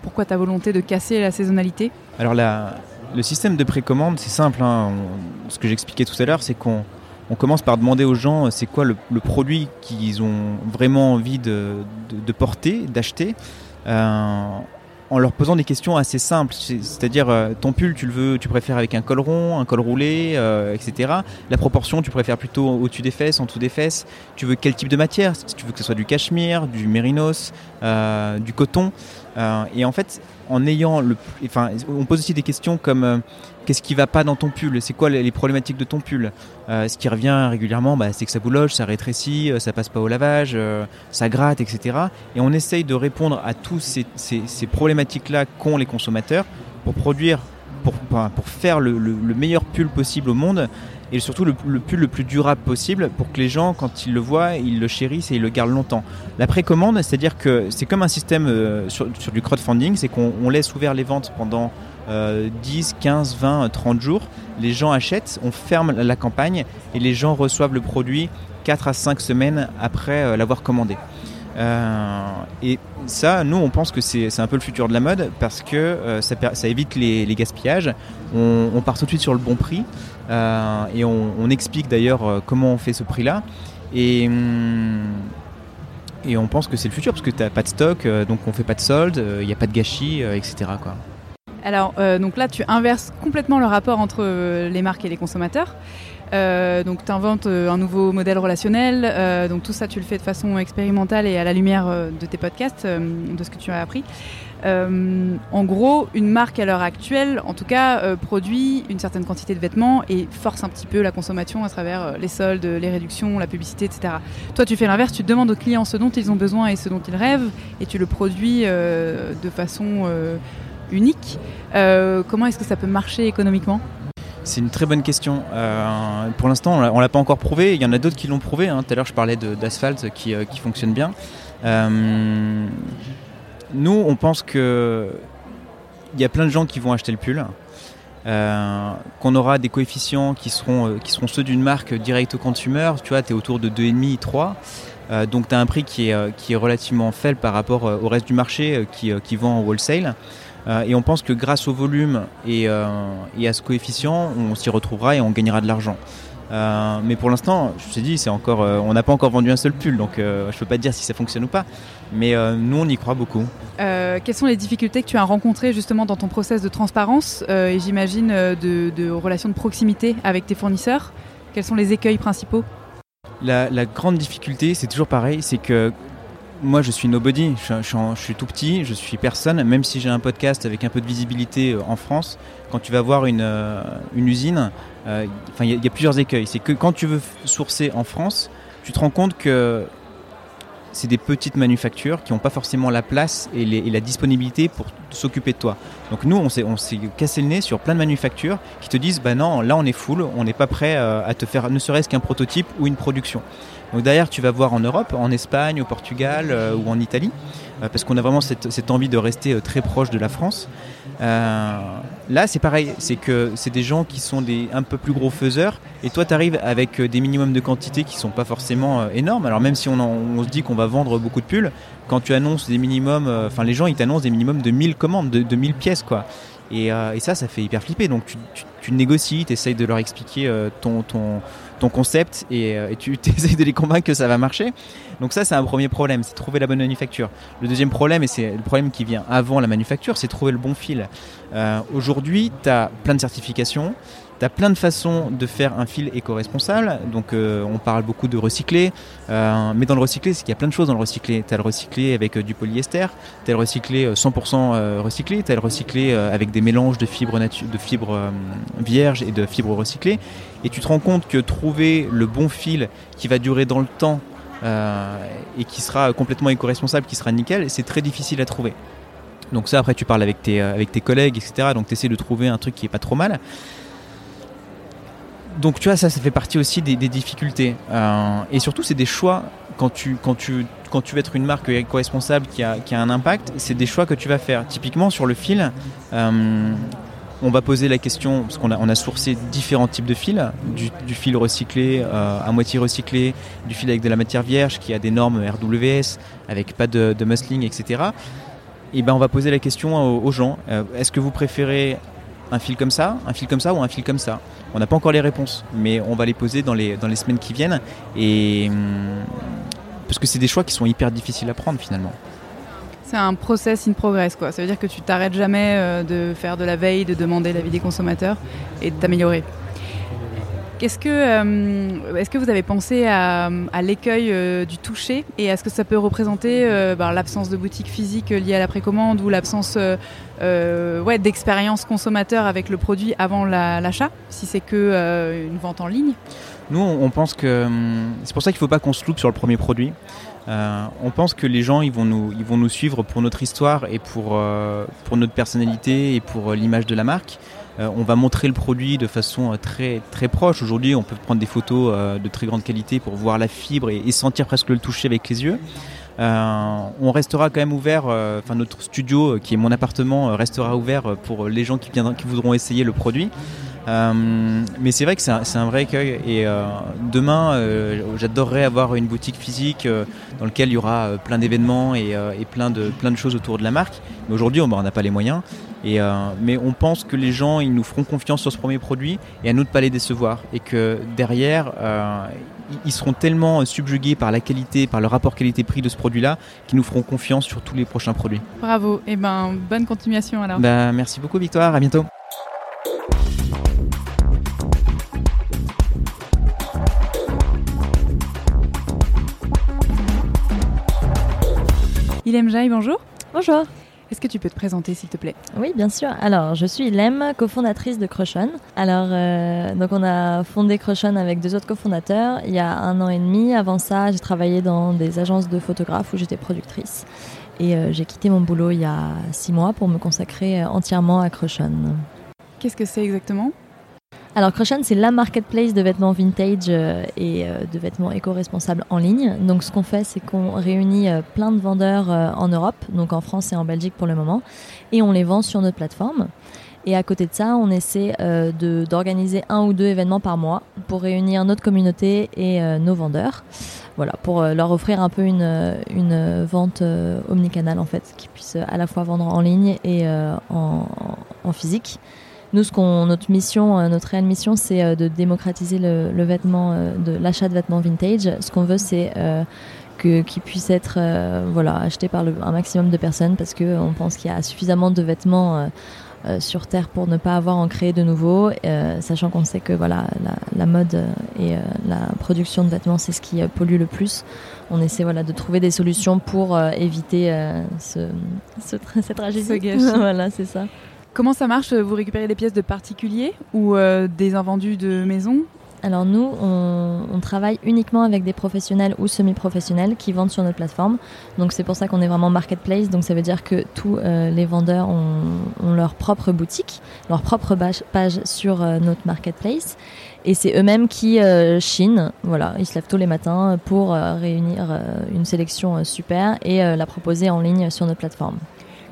pourquoi ta volonté de casser la saisonnalité? Alors la- le système de précommande, c'est simple. hein. On- ce que j'expliquais tout à l'heure, c'est qu'on on commence par demander aux gens euh, c'est quoi le, produit qu'ils ont vraiment envie de, porter, d'acheter. Euh, en leur posant des questions assez simples. C'est- C'est-à-dire, euh, ton pull, tu le veux, tu préfères avec un col rond, un col roulé, etc. La proportion, tu préfères plutôt au-dessus des fesses, en dessous des fesses. Tu veux quel type de matière? Si tu veux que ce soit du cachemire, du mérinos, du coton. Et en fait, le, enfin, on pose aussi des questions comme qu'est-ce qui va pas dans ton pull? C'est quoi les problématiques de ton pull? Euh, Ce qui revient régulièrement, bah, c'est que ça bouloche, ça rétrécit, euh, ça passe pas au lavage, euh, ça gratte, etc. Et on essaye de répondre à tous ces, problématiques-là qu'ont les consommateurs pour produire, pour, faire le, le- le meilleur pull possible au monde et surtout le, pull le plus durable possible pour que les gens, quand ils le voient, ils le chérissent et ils le gardent longtemps. La précommande, c'est-à-dire que c'est comme un système sur, du crowdfunding, c'est qu'on on laisse ouvert les ventes pendant euh, 10, 15, 20, 30 jours. Les gens achètent, on ferme la campagne et les gens reçoivent le produit 4 à 5 semaines après euh, l'avoir commandé. Euh, et ça, nous, on pense que c'est un peu le futur de la mode parce que euh, ça, évite les, gaspillages. On, part tout de suite sur le bon prix et on, explique d'ailleurs comment on fait ce prix-là. Et, hum, et on pense que c'est le futur parce que tu n'as pas de stock, donc on fait pas de solde, il n'y a pas de gâchis, etc. Alors, euh, donc là, tu inverses complètement le rapport entre euh, les marques et les consommateurs. Euh, donc, tu inventes un nouveau modèle relationnel. Donc, tout ça, tu le fais de façon expérimentale et à la lumière de tes podcasts, de ce que tu as appris. En gros, une marque à l'heure actuelle, en tout cas, produit une certaine quantité de vêtements et force un petit peu la consommation à travers les soldes, les réductions, la publicité, etc. Toi, tu fais l'inverse, tu demandes aux clients ce dont ils ont besoin et ce dont ils rêvent et tu le produis de façon unique. Euh, comment est-ce que ça peut marcher économiquement? C'est une très bonne question. Euh, pour l'instant, on on l'a pas encore prouvé. Il y en a d'autres qui l'ont prouvé. hein. Tout à l'heure, je parlais d'asphalte qui, euh, qui fonctionne bien. Nous, on pense que il y a plein de gens qui vont acheter le pull. Qu'on aura des coefficients qui seront, ceux d'une marque direct au consumer. Tu vois, tu es autour de 2,5, 3. Euh, donc tu as un prix qui est, relativement faible par rapport au reste du marché qui, qui vend en wholesale. Euh, et on pense que grâce au volume et, euh, et à ce coefficient, on s'y retrouvera et on gagnera de l'argent. Euh, mais pour l'instant, je t'ai dit, c'est encore, euh, on n'a pas encore vendu un seul pull, donc euh, je peux pas te dire si ça fonctionne ou pas. Mais nous, on y croit beaucoup. Quelles sont les difficultés que tu as rencontrées justement dans ton process de transparence et j'imagine de, de relations de proximité avec tes fournisseurs? Quels sont les écueils principaux? La, la grande difficulté, c'est toujours pareil, c'est que moi je suis nobody, je, suis- tout petit, je suis personne, même si j'ai un podcast avec un peu de visibilité euh, en France, quand tu vas voir une, euh, usine, euh, il y, a- plusieurs écueils. C'est que quand tu veux sourcer en France, tu te rends compte que c'est des petites manufactures qui n'ont pas forcément la place et, la disponibilité pour s'occuper de toi. Donc nous, on s'est, cassé le nez sur plein de manufactures qui te disent, bah non, là on est full, on n'est pas prêt à te faire ne serait-ce qu'un prototype ou une production. Donc derrière, tu vas voir en Europe, en Espagne, au Portugal euh, ou en Italie, euh, parce qu'on a vraiment cette, envie de rester euh, très proche de la France. Là, c'est pareil, c'est que c'est des gens qui sont des un peu plus gros faiseurs, et toi, tu arrives avec des minimums de quantité qui sont pas forcément énormes. Alors même si on, se dit qu'on va vendre beaucoup de pulls, quand tu annonces des minimums, enfin les gens, ils t'annoncent des minimums de 1000 commandes, de, de 1000 pièces, quoi. Et, ça, ça fait hyper flipper. Donc tu, négocies, tu essayes de leur expliquer ton, ton, ton concept et, euh, tu essayes de les convaincre que ça va marcher. Donc ça, c'est un premier problème, c'est trouver la bonne manufacture. Le deuxième problème, et c'est le problème qui vient avant la manufacture, c'est trouver le bon fil. Euh, Aujourd'hui, tu as plein de certifications. Tu as plein de façons de faire un fil éco-responsable. Donc, euh, on parle beaucoup de recycler. Euh, mais dans le recyclé, c'est qu'il y a plein de choses dans le recyclé. Tu as le recyclé avec euh, du polyester. Tu as le recyclé euh, 100% euh, recyclé. Tu as le recyclé avec des mélanges de fibres, de fibres vierges et de fibres recyclées. Et tu te rends compte que trouver le bon fil qui va durer dans le temps et qui sera complètement éco-responsable, qui sera nickel, c'est très difficile à trouver. Donc ça, après, tu parles avec tes, avec tes collègues, etc. Donc tu essaies de trouver un truc qui est pas trop mal. Donc tu vois, ça, ça fait partie aussi des, difficultés. Euh, et surtout, c'est des choix, quand tu, veux être une marque éco-responsable qui a, un impact, c'est des choix que tu vas faire. Typiquement, sur le fil, euh, on va poser la question, parce qu'on a, sourcé différents types de fils, du, fil recyclé, euh, à moitié recyclé, du fil avec de la matière vierge qui a des normes RWS, avec pas de, de etc. Et ben on va poser la question aux, gens, est-ce que vous préférez un fil comme ça, un fil comme ça ou un fil comme ça On n'a pas encore les réponses, mais on va les poser dans les, dans les semaines qui viennent. Et, hum, parce que c'est des choix qui sont hyper difficiles à prendre finalement. C'est un process in progress, quoi. Ça veut dire que tu t'arrêtes jamais euh, de faire de la veille, de demander l'avis des consommateurs et de t'améliorer. Qu'est-ce que, euh, est-ce que vous avez pensé à, l'écueil euh, du toucher et à ce que ça peut représenter euh, bah, l'absence de boutique physique liée à la précommande ou l'absence ouais, d'expérience consommateur avec le produit avant la- l'achat, si c'est que une vente en ligne? Nous, on pense que hum, c'est pour ça qu'il ne faut pas qu'on se loupe sur le premier produit. On pense que les gens, ils vont nous, ils vont nous suivre pour notre histoire et pour, pour notre personnalité et pour l'image de la marque. Euh, on va montrer le produit de façon euh, très, très proche. Aujourd'hui, on peut prendre des photos euh, de très grande qualité pour voir la fibre et, et sentir presque le toucher avec les yeux. Euh, on restera quand même ouvert, euh, enfin notre studio euh, qui est mon appartement restera ouvert pour les gens qui, voudront essayer le produit. Mais c'est vrai que c'est un, vrai écueil et demain j'adorerais avoir une boutique physique dans laquelle il y aura plein d'événements et, plein, de, choses autour de la marque. Mais aujourd'hui on n'a pas les moyens. Mais on pense que les gens ils nous feront confiance sur ce premier produit et à nous de pas les décevoir. Et que derrière ils- seront tellement subjugués par la qualité, par le rapport qualité-prix de ce produit-là qu'ils nous feront confiance sur tous les prochains produits. Bravo, et ben bonne continuation alors. Bah, merci beaucoup Victoire, à bientôt. Ilem Jai, bonjour. Bonjour. Est-ce que tu peux te présenter s'il te plaît? Oui, bien sûr. Alors, je suis Lem, cofondatrice de Crochon. Alors, euh, donc on a fondé Crochon avec deux autres cofondateurs il y a un an et demi. Avant ça, j'ai travaillé dans des agences de photographes où j'étais productrice. Et euh, j'ai quitté mon boulot il y a six mois pour me consacrer euh, entièrement à Crochon. Qu'est-ce que c'est exactement? Alors Crochon, c'est la marketplace de vêtements vintage euh, et euh, de vêtements éco-responsables en ligne. Donc ce qu'on fait, c'est qu'on réunit euh, plein de vendeurs en Europe, donc en France et en Belgique pour le moment, et on les vend sur notre plateforme. Et à côté de ça, on essaie d'organiser un ou deux événements par mois pour réunir notre communauté et nos vendeurs. Voilà, pour leur offrir un peu une, vente omnicanale en fait, qui puisse à la fois vendre en ligne et en physique. Nous, ce qu'on, notre mission, euh, notre réelle mission, c'est euh, de démocratiser le, le vêtement, euh, de l'achat de vêtements vintage. Ce qu'on veut, c'est que qu'il puisse être, euh, voilà, acheté par le, un maximum de personnes, parce que on pense qu'il y a suffisamment de vêtements. euh, sur Terre pour ne pas avoir en créer de nouveaux, sachant qu'on sait que voilà, la, la mode et la production de vêtements, c'est ce qui pollue le plus. On essaie voilà, de trouver des solutions pour éviter ce, ce tra- cette tragédie. Ce voilà, c'est ça. Comment ça marche Vous récupérez des pièces de particuliers ou euh, des invendus de maison Alors nous, on, travaille uniquement avec des professionnels ou semi-professionnels qui vendent sur notre plateforme. Donc c'est pour ça qu'on est vraiment marketplace. Donc ça veut dire que tous euh, les vendeurs ont, leur propre boutique, leur propre page, sur euh, notre marketplace. Et c'est eux-mêmes qui euh, chinent. Voilà, ils se lèvent tôt les matins pour euh, réunir euh, une sélection euh, super et euh, la proposer en ligne sur notre plateforme.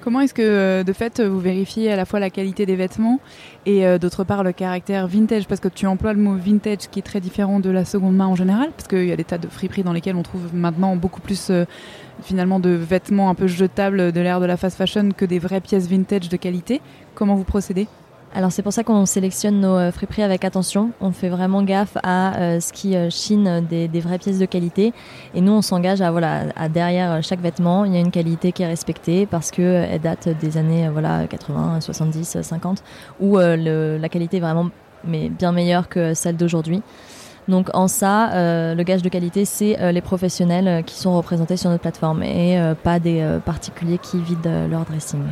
Comment est-ce que, euh, de fait, vous vérifiez à la fois la qualité des vêtements et euh, d'autre part le caractère vintage? Parce que tu emploies le mot vintage qui est très différent de la seconde main en général, parce qu'il y a des tas de friperies dans lesquelles on trouve maintenant beaucoup plus euh, finalement de vêtements un peu jetables de l'ère de la fast fashion que des vraies pièces vintage de qualité. Comment vous procédez? Alors c'est pour ça qu'on sélectionne nos euh, friperies avec attention. On fait vraiment gaffe à euh, ce qui euh, chine des, vraies pièces de qualité. Et nous, on s'engage à voilà, à derrière chaque vêtement, il y a une qualité qui est respectée parce que elle date des années voilà 80, 70, 50, où la qualité est vraiment mais bien meilleure que celle d'aujourd'hui. Donc en ça, le gage de qualité, c'est les professionnels qui sont représentés sur notre plateforme et pas des particuliers qui vident leur dressing.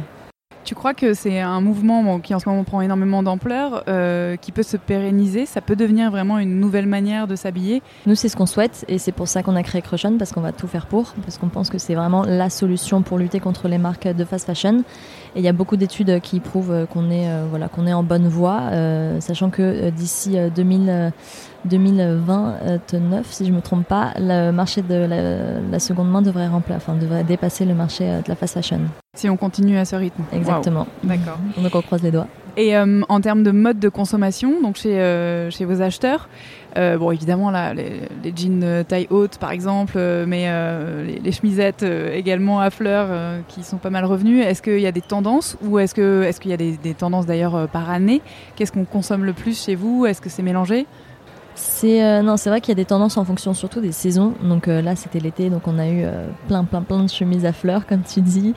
Tu crois que c'est un mouvement qui en ce moment prend énormément d'ampleur, euh, qui peut se pérenniser? Ça peut devenir vraiment une nouvelle manière de s'habiller? Nous, c'est ce qu'on souhaite et c'est pour ça qu'on a créé Crochon parce qu'on va tout faire pour, parce qu'on pense que c'est vraiment la solution pour lutter contre les marques de fast fashion. Et il y a beaucoup d'études qui prouvent euh, qu'on est, euh, voilà, est en bonne voie, sachant que d'ici euh, 2000, euh, 2029, si je me trompe pas, le marché de la, la seconde main devrait, rempla- enfin, devrait dépasser le marché euh, de la fast fashion. Si on continue à ce rythme. Exactement. D'accord. Donc on croise les doigts. Et euh, en termes de mode de consommation, donc chez, euh, chez vos acheteurs, euh, bon évidemment là, les, les jeans taille haute par exemple, mais les, les chemisettes également à fleurs qui sont pas mal revenues. Est-ce qu'il y a des tendances ou est-ce qu'il y a des, des tendances d'ailleurs par année? Qu'est-ce qu'on consomme le plus chez vous? Est-ce que c'est mélangé? C'est euh, non, c'est vrai qu'il y a des tendances en fonction surtout des saisons. Donc euh, là, c'était l'été, donc on a eu euh, plein, plein, plein de chemises à fleurs, comme tu dis,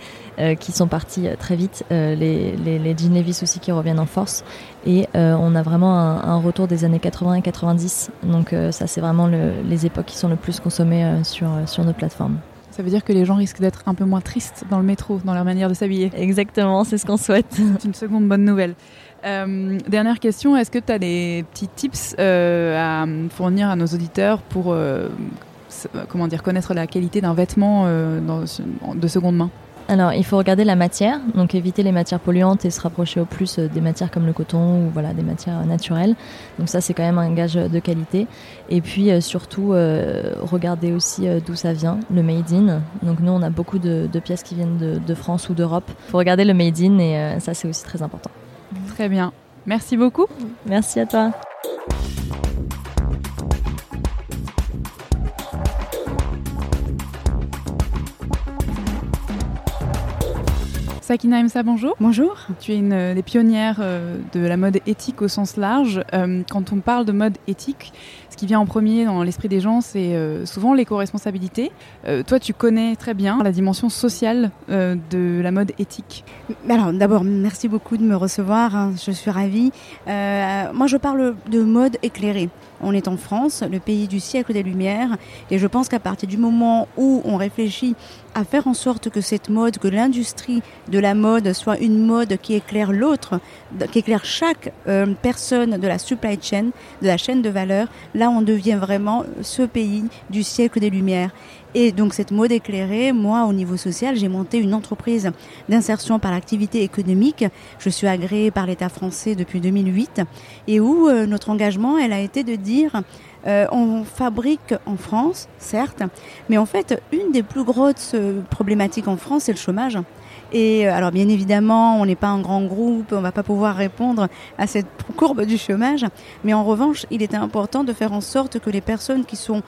qui sont parties très vite. les, les, les, jeans Levi's aussi qui reviennent en force. Et on a vraiment un, un, retour des années 80 et 90. Donc ça, c'est vraiment le, les époques qui sont le plus consommées sur sur nos plateformes. Ça veut dire que les gens risquent d'être un peu moins tristes dans le métro, dans leur manière de s'habiller. Exactement, c'est ce qu'on souhaite. C'est une seconde bonne nouvelle. Euh, dernière question, est-ce que tu as des petits tips euh, à fournir à nos auditeurs pour euh, comment dire, connaître la qualité d'un vêtement de seconde main? Alors, il faut regarder la matière, donc éviter les matières polluantes et se rapprocher au plus des matières comme le coton ou voilà des matières naturelles. Donc ça, c'est quand même un gage de qualité. Et puis surtout, regarder aussi d'où ça vient, le made in. Donc nous, on a beaucoup de, pièces qui viennent de, de France ou d'Europe. Il faut regarder le made in et ça, c'est aussi très important. Très bien. Merci beaucoup. Merci à toi. Sakina Emsa, bonjour. Bonjour. Tu es une des pionnières euh, de la mode éthique au sens large. Euh, quand on parle de mode éthique, qui vient en premier dans l'esprit des gens, c'est euh, souvent l'éco-responsabilité. toi, tu connais très bien la dimension sociale de la mode éthique. Alors, d'abord, merci beaucoup de me recevoir. Hein. Je suis ravie. moi, je parle de mode éclairée. On est en France, le pays du siècle des Lumières, et je pense qu'à partir du moment où on réfléchit à faire en sorte que cette mode, que l'industrie de la mode soit une mode qui éclaire l'autre, qui éclaire chaque euh, personne de la supply chain, de la chaîne de valeur, là on devient vraiment ce pays du siècle des Lumières. Et donc cette mode éclairée, moi au niveau social, j'ai monté une entreprise d'insertion par l'activité économique. Je suis agréée par l'État français depuis 2008 et où euh, notre engagement, elle a été de dire euh, on fabrique en France, certes, mais en fait, une des plus grosses euh, problématiques en France, c'est le chômage. Et alors bien évidemment, on n'est pas un grand groupe, on va pas pouvoir répondre à cette courbe du chômage, mais en revanche, il était important de faire en sorte que les personnes qui sont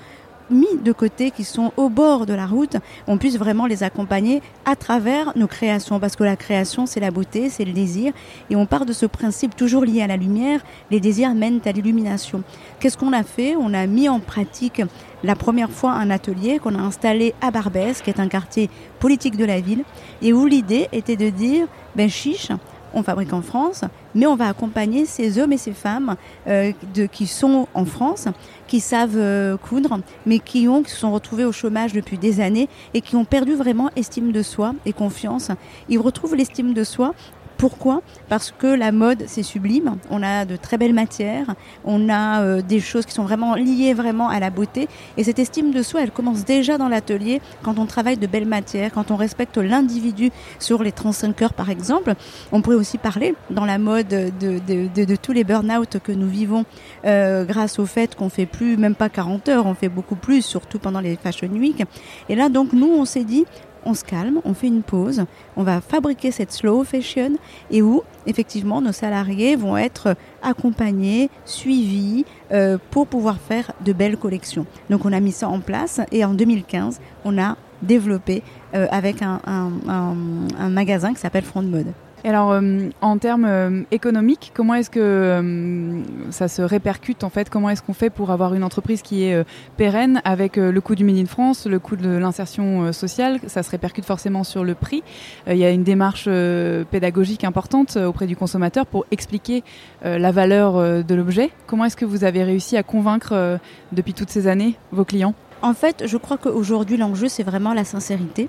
mis de côté, qui sont au bord de la route, on puisse vraiment les accompagner à travers nos créations. Parce que la création, c'est la beauté, c'est le désir. Et on part de ce principe toujours lié à la lumière. Les désirs mènent à l'illumination. Qu'est-ce qu'on a fait? On a mis en pratique la première fois un atelier qu'on a installé à Barbès, qui est un quartier politique de la ville, et où l'idée était de dire, ben chiche, on fabrique en France, mais on va accompagner ces hommes et ces femmes euh, de, qui sont en France, qui savent euh, coudre, mais qui, qui se sont retrouvés au chômage depuis des années et qui ont perdu vraiment estime de soi et confiance. Ils retrouvent l'estime de soi pourquoi? Parce que la mode, c'est sublime. On a de très belles matières, on a euh, des choses qui sont vraiment liées à la beauté. Et cette estime de soi, elle commence déjà dans l'atelier quand on travaille de belles matières, quand on respecte l'individu sur les 35 heures par exemple. On pourrait aussi parler dans la mode de, tous les burn-out que nous vivons euh, grâce au fait qu'on fait plus même pas 40 heures, on fait beaucoup plus, surtout pendant les Fashion Week. Et là donc nous, on s'est dit, on se calme, on fait une pause, on va fabriquer cette slow fashion et où effectivement nos salariés vont être accompagnés, suivis euh, pour pouvoir faire de belles collections. Donc on a mis ça en place et en 2015 on a développé euh, avec un, un magasin qui s'appelle Front de Mode alors, euh, en termes euh, économiques, comment est-ce que euh, ça se répercute en fait? Comment est-ce qu'on fait pour avoir une entreprise qui est pérenne avec le coût du Made in France, le coût de l'insertion sociale? Ça se répercute forcément sur le prix. Il y a une démarche pédagogique importante auprès du consommateur pour expliquer la valeur de l'objet. Comment est-ce que vous avez réussi à convaincre depuis toutes ces années vos clients? En fait, je crois qu'aujourd'hui, l'enjeu, c'est vraiment la sincérité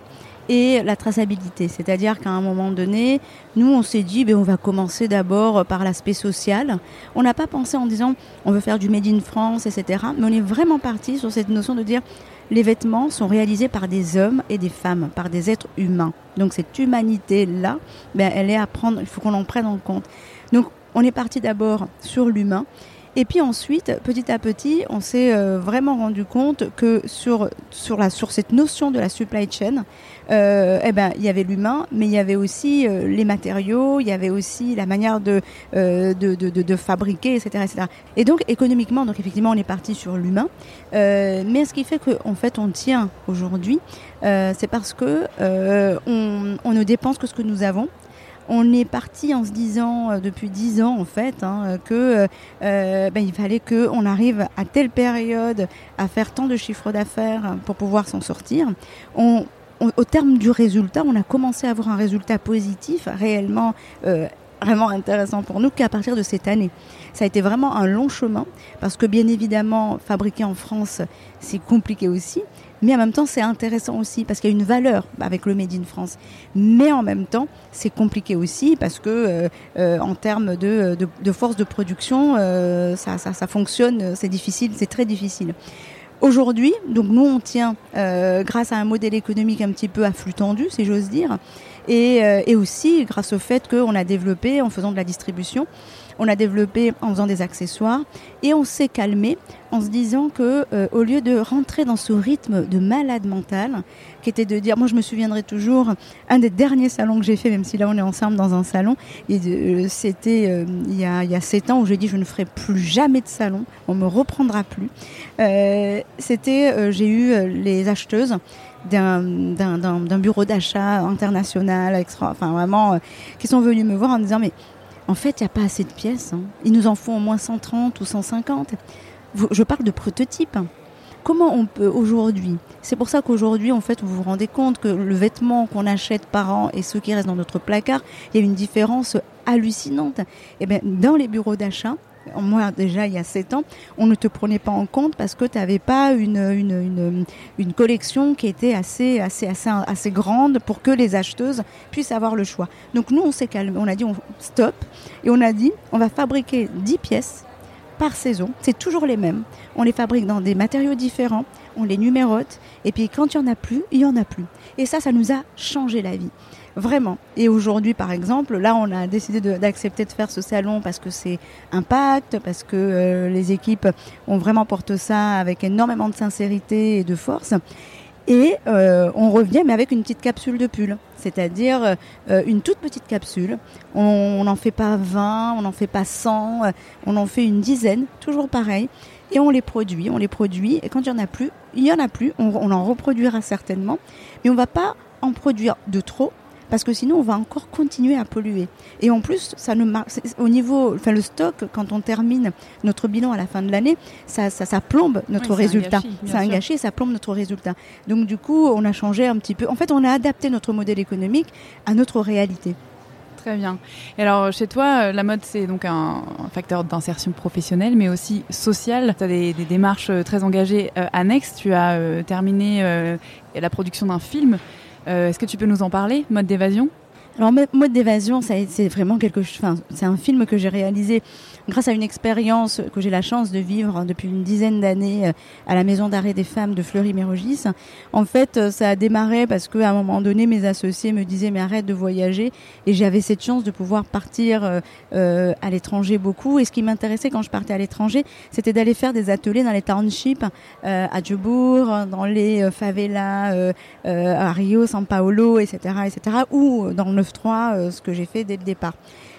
et la traçabilité. C'est-à-dire qu'à un moment donné, nous, on s'est dit, ben, on va commencer d'abord par l'aspect social. On n'a pas pensé en disant, on veut faire du Made in France, etc. Mais on est vraiment parti sur cette notion de dire, les vêtements sont réalisés par des hommes et des femmes, par des êtres humains. Donc cette humanité-là, ben, elle est à prendre, il faut qu'on en prenne en compte. Donc on est parti d'abord sur l'humain. Et puis ensuite, petit à petit, on s'est euh, vraiment rendu compte que sur, sur, la, sur cette notion de la supply chain, euh, eh ben, il y avait l'humain, mais il y avait aussi euh, les matériaux, il y avait aussi la manière de, de, de, de, fabriquer, etc., etc. Et donc, économiquement, donc effectivement, on est parti sur l'humain. mais ce qui fait qu'en fait, on tient aujourd'hui, c'est parce que on, ne dépense que ce que nous avons on est parti en se disant depuis dix ans en fait hein, que ben, il fallait que on arrive à telle période à faire tant de chiffres d'affaires pour pouvoir s'en sortir. Au terme du résultat, on a commencé à avoir un résultat positif réellement vraiment intéressant pour nous qu'à partir de cette année. Ça a été vraiment un long chemin parce que bien évidemment, fabriquer en France, c'est compliqué aussi. Mais en même temps, c'est intéressant aussi parce qu'il y a une valeur avec le Made in France. Mais en même temps, c'est compliqué aussi parce que euh, euh, en termes de, de, force de production, euh, ça, ça, ça, fonctionne, c'est difficile, c'est très difficile. Aujourd'hui, donc nous on tient grâce à un modèle économique un petit peu à tendu, si j'ose dire, et, et, aussi grâce au fait qu'on a développé en faisant de la distribution on a développé en faisant des accessoires et on s'est calmé en se disant que euh, au lieu de rentrer dans ce rythme de malade mental, qui était de dire, moi je me souviendrai toujours, un des derniers salons que j'ai fait, même si là on est ensemble dans un salon, euh, c'était euh, il, y a, sept ans où j'ai dit je ne ferai plus jamais de salon, on me reprendra plus. c'était, j'ai eu les acheteuses d'un bureau d'achat international, extra, enfin vraiment, qui sont venues me voir en disant mais en fait, il n'y a pas assez de pièces. Hein. Ils nous en font au moins 130 ou 150. Je parle de prototypes. Comment on peut aujourd'hui C'est pour ça qu'aujourd'hui, en fait, vous vous rendez compte que le vêtement qu'on achète par an et ceux qui restent dans notre placard, il y a une différence hallucinante. Et eh bien, dans les bureaux d'achat, moi déjà il y a 7 ans, on ne te prenait pas en compte parce que tu n'avais pas une, collection qui était assez, assez, assez, assez grande pour que les acheteuses puissent avoir le choix. Donc nous on s'est calmé, on a dit on stop et on a dit on va fabriquer 10 pièces par saison, c'est toujours les mêmes. On les fabrique dans des matériaux différents, on les numérote et puis quand il n'y en a plus, il n'y en a plus. Et ça, ça nous a changé la vie. Vraiment. Et aujourd'hui, par exemple, là, on a décidé d'accepter de, faire ce salon parce que c'est un pacte, parce que euh, les équipes ont vraiment porté ça avec énormément de sincérité et de force. Et euh, on revient, mais avec une petite capsule de pull, c'est-à-dire euh, une toute petite capsule. On n'en fait pas 20, on n'en fait pas 100, on en fait une dizaine, toujours pareil. Et on les produit, on les produit. Et quand il y en a plus, il y en a plus. On, on en reproduira certainement, mais on va pas en produire de trop parce que sinon on va encore continuer à polluer. Et en plus, ça ne au niveau, enfin le stock, quand on termine notre bilan à la fin de l'année, ça, ça, plombe notre résultat. C'est un gâchis, ça plombe notre résultat. Donc du coup, on a changé un petit peu. En fait, on a adapté notre modèle économique à notre réalité. Très bien. Et alors, chez toi, euh, la mode, c'est donc un, facteur d'insertion professionnelle, mais aussi sociale. Tu as des, démarches euh, très engagées euh, annexes. Tu as terminé la production d'un film. Euh, est-ce que tu peux nous en parler, Mode d'évasion? Alors mode d'évasion, c'est vraiment quelque chose. c'est un film que j'ai réalisé grâce à une expérience que j'ai la chance de vivre depuis une dizaine d'années euh, à la maison d'arrêt des femmes de Fleury-Mérogis. En fait, euh, ça a démarré parce qu'à un moment donné, mes associés me disaient mais arrête de voyager et j'avais cette chance de pouvoir partir euh, à l'étranger beaucoup. Et ce qui m'intéressait quand je partais à l'étranger, c'était d'aller faire des ateliers dans les townships à Djebourg, dans les favelas à Rio, San Paolo, etc., etc., ou dans le 9-3, ce que j'ai fait dès le départ.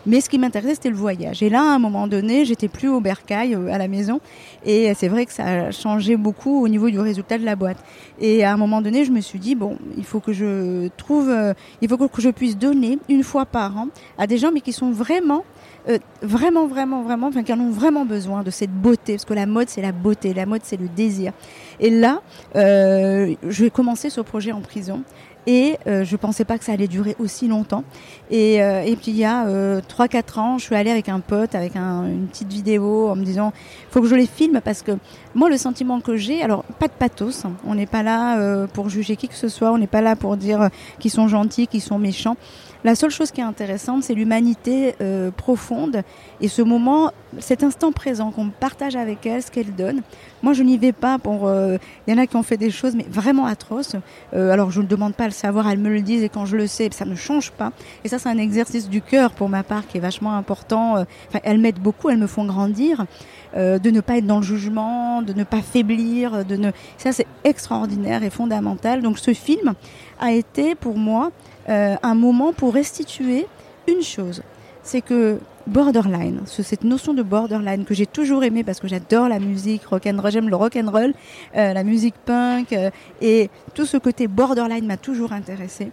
Mais ce qui m'intéressait, c'était le voyage. Et là, à un moment donné, j'étais plus au bercail euh, à la maison. Et c'est vrai que ça a changé beaucoup au niveau du résultat de la boîte. Et à un moment donné, je me suis dit, bon, il faut que je trouve, euh, il faut que je puisse donner une fois par an à des gens, mais qui sont vraiment euh, vraiment, vraiment, vraiment, enfin, qui en ont vraiment besoin de cette beauté, parce que la mode, c'est la beauté, la mode, c'est le désir. Et là, euh, je vais commencer ce projet en prison. Et euh, je pensais pas que ça allait durer aussi longtemps. Et, euh, et puis il y a euh, 3-4 ans, je suis allée avec un pote, avec un, une petite vidéo, en me disant, faut que je les filme parce que moi le sentiment que j'ai, alors pas de pathos, hein. on n'est pas là euh, pour juger qui que ce soit, on n'est pas là pour dire qu'ils sont gentils, qu'ils sont méchants. La seule chose qui est intéressante, c'est l'humanité euh, profonde et ce moment, cet instant présent qu'on partage avec elle, ce qu'elle donne. Moi, je n'y vais pas pour. Euh, il y en a qui ont fait des choses, mais vraiment atroces. Euh, alors, je ne demande pas à le savoir, elles me le disent et quand je le sais, ça ne change pas. Et ça, c'est un exercice du cœur pour ma part qui est vachement important. Enfin, elles m'aident beaucoup, elles me font grandir. de ne pas être dans le jugement, de ne pas faiblir, de ne. Ça, c'est extraordinaire et fondamental. Donc, ce film a été pour moi euh, un moment pour restituer une chose. C'est que borderline, cette notion de borderline que j'ai toujours aimé parce que j'adore la musique rock and roll, j'aime le rock and roll, euh, la musique punk euh, et tout ce côté borderline m'a toujours intéressé.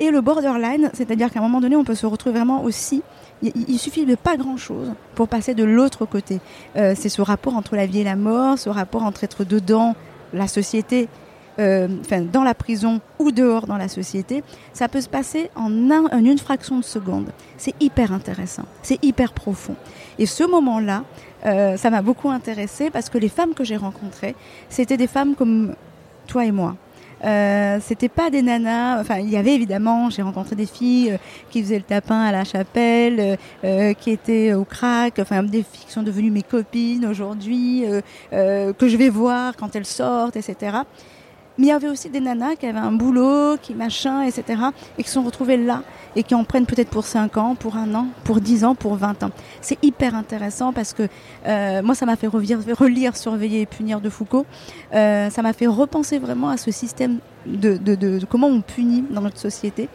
Et le borderline, c'est-à-dire qu'à un moment donné, on peut se retrouver vraiment aussi il, suffit de pas grand-chose pour passer de l'autre côté. C'est ce rapport entre la vie et la mort, ce rapport entre être dedans, la société, euh, dans la prison ou dehors dans la société. Ça peut se passer en, une fraction de seconde. C'est hyper intéressant, c'est hyper profond. Et ce moment-là, euh, ça m'a beaucoup intéressé parce que les femmes que j'ai rencontrées, c'était des femmes comme toi et moi. Euh, c'était pas des nanas. Enfin, il y avait évidemment, j'ai rencontré des filles euh, qui faisaient le tapin à la chapelle, qui étaient au crack. Enfin, des filles qui sont devenues mes copines aujourd'hui, que je vais voir quand elles sortent, etc. Mais il y avait aussi des nanas qui avaient un boulot, qui machin, etc. et qui sont retrouvées là et qui en prennent peut-être pour 5 ans, pour un an, pour 10 ans, pour 20 ans. C'est hyper intéressant parce que euh, moi, ça m'a fait relire, Surveiller et punir de Foucault. Euh, ça m'a fait repenser vraiment à ce système de, comment on punit dans notre société.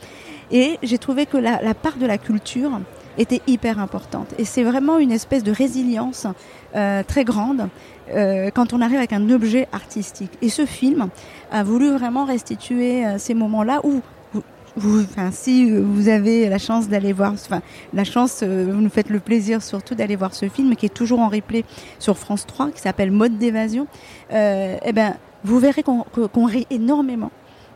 Et j'ai trouvé que la, la, part de la culture était hyper importante. Et c'est vraiment une espèce de résilience euh, très grande euh, quand on arrive avec un objet artistique. Et ce film a voulu vraiment restituer euh, ces moments-là où si vous avez la chance d'aller voir, enfin, la chance, vous nous faites le plaisir surtout d'aller voir ce film qui est toujours en replay sur France 3, qui s'appelle Mode d'évasion, euh, eh ben, vous verrez qu'on rit énormément.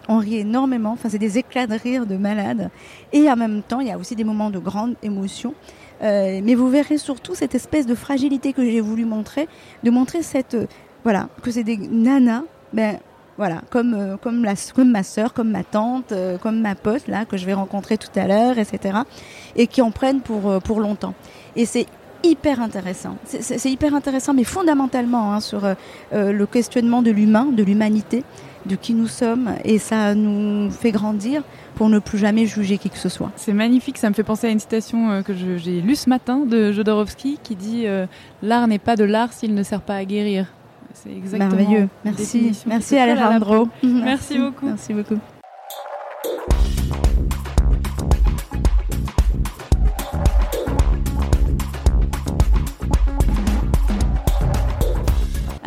On rit énormément, enfin, c'est des éclats de rire de malade. Et en même temps, il y a aussi des moments de grande émotion. Euh, mais vous verrez surtout cette espèce de fragilité que j'ai voulu montrer, de montrer cette, euh, voilà, que c'est des nanas, ben, voilà, comme, euh, comme, la, comme ma sœur, comme ma tante, comme ma pote, là, que je vais rencontrer tout à l'heure, etc. Et qui en prennent pour, pour longtemps. Et c'est hyper intéressant. C'est hyper intéressant, mais fondamentalement, hein, sur le questionnement de l'humain, de l'humanité, de qui nous sommes, et ça nous fait grandir pour ne plus jamais juger qui que ce soit. C'est magnifique, ça me fait penser à une citation euh, que j'ai lue ce matin de Jodorowsky qui dit euh, L'art n'est pas de l'art s'il ne sert pas à guérir. C'est exactement merveilleux. Merci, merci Alejandro. Merci, merci beaucoup. Merci beaucoup.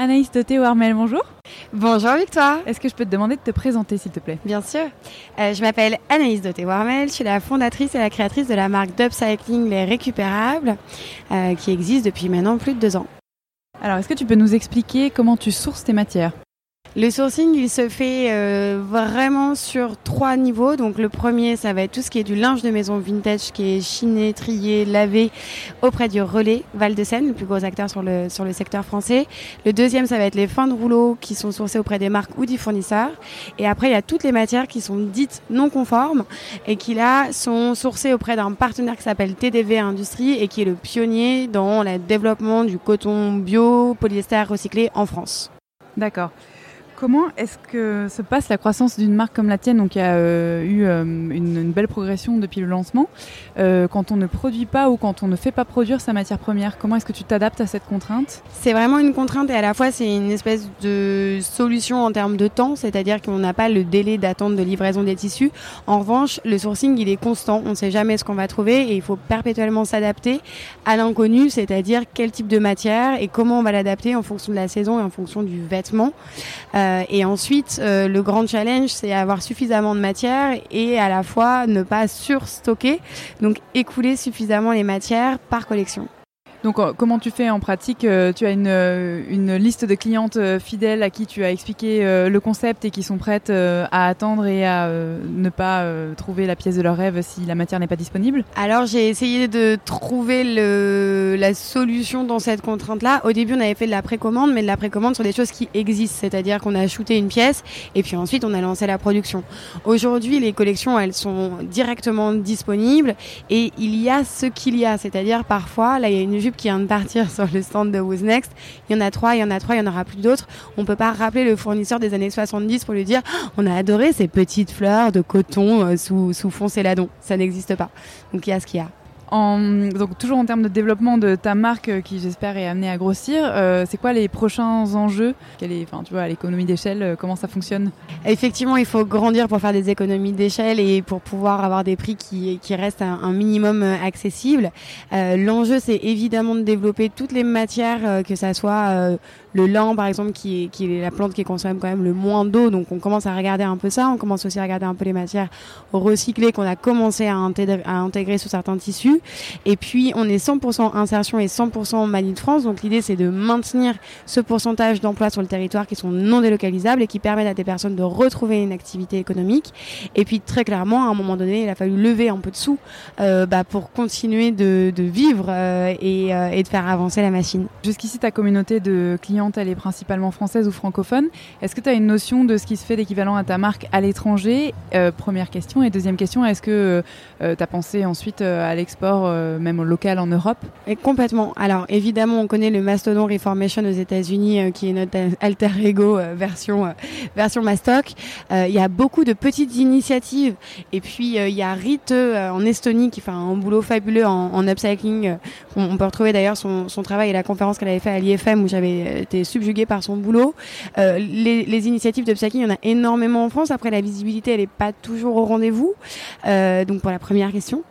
Anaïs Toté Warmel, bonjour. Bonjour Victoire. Est-ce que je peux te demander de te présenter s'il te plaît? Bien sûr. Euh, je m'appelle Anaïs Doté Warmel, je suis la fondatrice et la créatrice de la marque d'upcycling Les Récupérables euh, qui existe depuis maintenant plus de deux ans. Alors est-ce que tu peux nous expliquer comment tu sources tes matières? Le sourcing, il se fait euh, vraiment sur trois niveaux. Donc le premier, ça va être tout ce qui est du linge de maison vintage qui est chiné, trié, lavé auprès du relais Val de Seine, le plus gros acteur sur le, sur le secteur français. Le deuxième, ça va être les fins de rouleau qui sont sourcés auprès des marques ou des fournisseurs. Et après, il y a toutes les matières qui sont dites non conformes et qui là sont sourcées auprès d'un partenaire qui s'appelle TDV Industrie et qui est le pionnier dans le développement du coton bio, polyester recyclé en France. D'accord. Comment est-ce que se passe la croissance d'une marque comme la tienne, donc qui a euh, eu euh, une, belle progression depuis le lancement, euh, quand on ne produit pas ou quand on ne fait pas produire sa matière première Comment est-ce que tu t'adaptes à cette contrainte? C'est vraiment une contrainte et à la fois c'est une espèce de solution en termes de temps, c'est-à-dire qu'on n'a pas le délai d'attente de livraison des tissus. En revanche, le sourcing il est constant, on ne sait jamais ce qu'on va trouver et il faut perpétuellement s'adapter à l'inconnu, c'est-à-dire quel type de matière et comment on va l'adapter en fonction de la saison et en fonction du vêtement. Et ensuite, euh, le grand challenge, c'est avoir suffisamment de matière et à la fois ne pas surstocker, donc écouler suffisamment les matières par collection. Donc euh, comment tu fais en pratique euh, Tu as une, euh, une, liste de clientes fidèles à qui tu as expliqué le concept et qui sont prêtes à attendre et à ne pas trouver la pièce de leur rêve si la matière n'est pas disponible? Alors j'ai essayé de trouver la solution dans cette contrainte-là. Au début on avait fait de la précommande, mais de la précommande sur des choses qui existent, c'est-à-dire qu'on a shooté une pièce et puis ensuite on a lancé la production. Aujourd'hui les collections elles sont directement disponibles et il y a ce qu'il y a, c'est-à-dire parfois là il y a une qui vient de partir sur le stand de Who's Next. Il y en a trois, il y en a trois, il y en aura plus d'autres. On peut pas rappeler le fournisseur des années 70 pour lui dire oh, on a adoré ces petites fleurs de coton euh, sous, sous fond céladon. Ça n'existe pas. Donc il y a ce qu'il y a donc toujours en termes de développement de ta marque euh, qui j'espère est amenée à grossir, euh, c'est quoi les prochains enjeux? Quelle est, enfin tu vois, l'économie d'échelle, euh, comment ça fonctionne? Effectivement, il faut grandir pour faire des économies d'échelle et pour pouvoir avoir des prix qui, qui restent un, minimum accessibles. L'enjeu, c'est évidemment de développer toutes les matières, que ça soit le lin, par exemple, qui est, qui est la plante qui consomme quand même le moins d'eau. Donc on commence à regarder un peu ça. On commence aussi à regarder un peu les matières recyclées qu'on a commencé à intégrer, à sur certains tissus. Et puis on est 100% insertion et 100% Made in France. Donc l'idée c'est de maintenir ce pourcentage d'emplois sur le territoire qui sont non délocalisables et qui permettent à des personnes de retrouver une activité économique. Et puis très clairement, à un moment donné, il a fallu lever un peu de sous euh, bah, pour continuer de, de vivre euh, et, euh, et de faire avancer la machine. Jusqu'ici, ta communauté de elle est principalement française ou francophone. Est-ce que tu as une notion de ce qui se fait d'équivalent à ta marque à l'étranger? Euh, Première question. Et deuxième question, est-ce que tu as pensé ensuite euh, à l'export, euh, même au local en Europe? Complètement. Alors évidemment, on connaît le Mastodon Reformation aux États-Unis, euh, qui est notre alter ego euh, version euh, version Mastoc. Euh, Il y a beaucoup de petites initiatives. Et puis euh, il y a Rite euh, en Estonie qui fait un boulot fabuleux en, upcycling. Euh, On, on peut retrouver d'ailleurs son, son travail et la conférence qu'elle avait fait à l'IFM où j'avais été subjuguée par son boulot. Euh, les, initiatives d'upcycling, il y en a énormément en France. Après, la visibilité, elle n'est pas toujours au rendez-vous. Euh, donc pour la première question.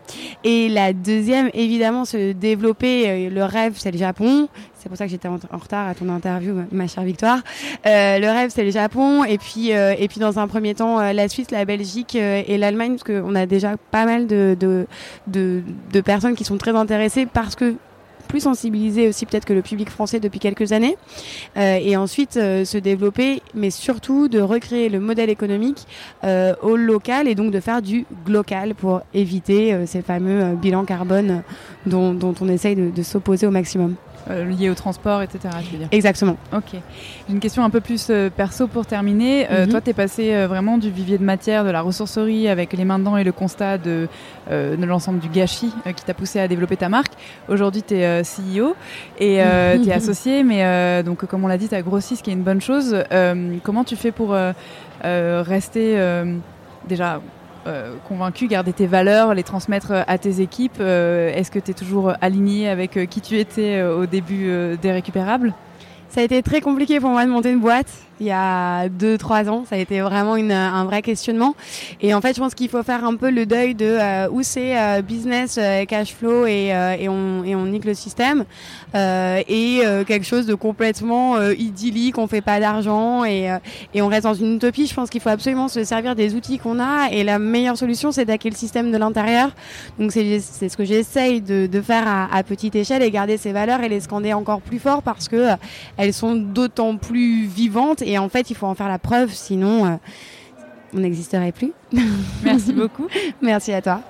Et la deuxième, évidemment, se développer. euh, le rêve, c'est le Japon. C'est pour ça que j'étais en, retard à ton interview, ma- chère Victoire. Le rêve, c'est le Japon. Et puis, et puis dans un premier temps, la Suisse, la Belgique et l'Allemagne, parce qu'on a déjà pas mal de, de, de, de personnes qui sont très intéressées parce que plus sensibilisées aussi peut-être que le public français depuis quelques années Euh, et ensuite euh, se développer mais surtout de recréer le modèle économique euh, au local et donc de faire du glocal pour éviter ces fameux bilans carbone dont, on essaye de s'opposer au maximum. Euh, lié au transport, etc. Tu veux dire. Exactement. Ok. J'ai une question un peu plus euh, perso pour terminer. Euh, Mhm. Toi, tu es passé vraiment du vivier de matière, de la ressourcerie, avec les mains dedans et le constat de, de l'ensemble du gâchis qui t'a poussé à développer ta marque. Aujourd'hui, tu es CEO et tu es associé, mais donc, comme on l'a dit, tu as grossi, ce qui est une bonne chose. Comment tu fais pour rester déjà convaincu, garder tes valeurs, les transmettre euh, à tes équipes Euh, Est-ce que tu es toujours aligné avec euh, qui tu étais euh, au début euh, des récupérables? Ça a été très compliqué pour moi de monter une boîte il y a 2-3 ans. Ça a été vraiment une, un vrai questionnement. Et en fait, je pense qu'il faut faire un peu le deuil de euh, où c'est euh, business, euh, cash flow et, euh, et, on, et on nique le système. Euh, et euh, quelque chose de complètement idyllique, on fait pas d'argent et, et on reste dans une utopie. Je pense qu'il faut absolument se servir des outils qu'on a. Et la meilleure solution, c'est d'hacker le système de l'intérieur. Donc c'est ce que j'essaye de, de faire à, à petite échelle et garder ces valeurs et les scander encore plus fort parce que elles sont d'autant plus vivantes et en fait il faut en faire la preuve sinon euh, on n'existerait plus. Merci beaucoup. Merci à toi.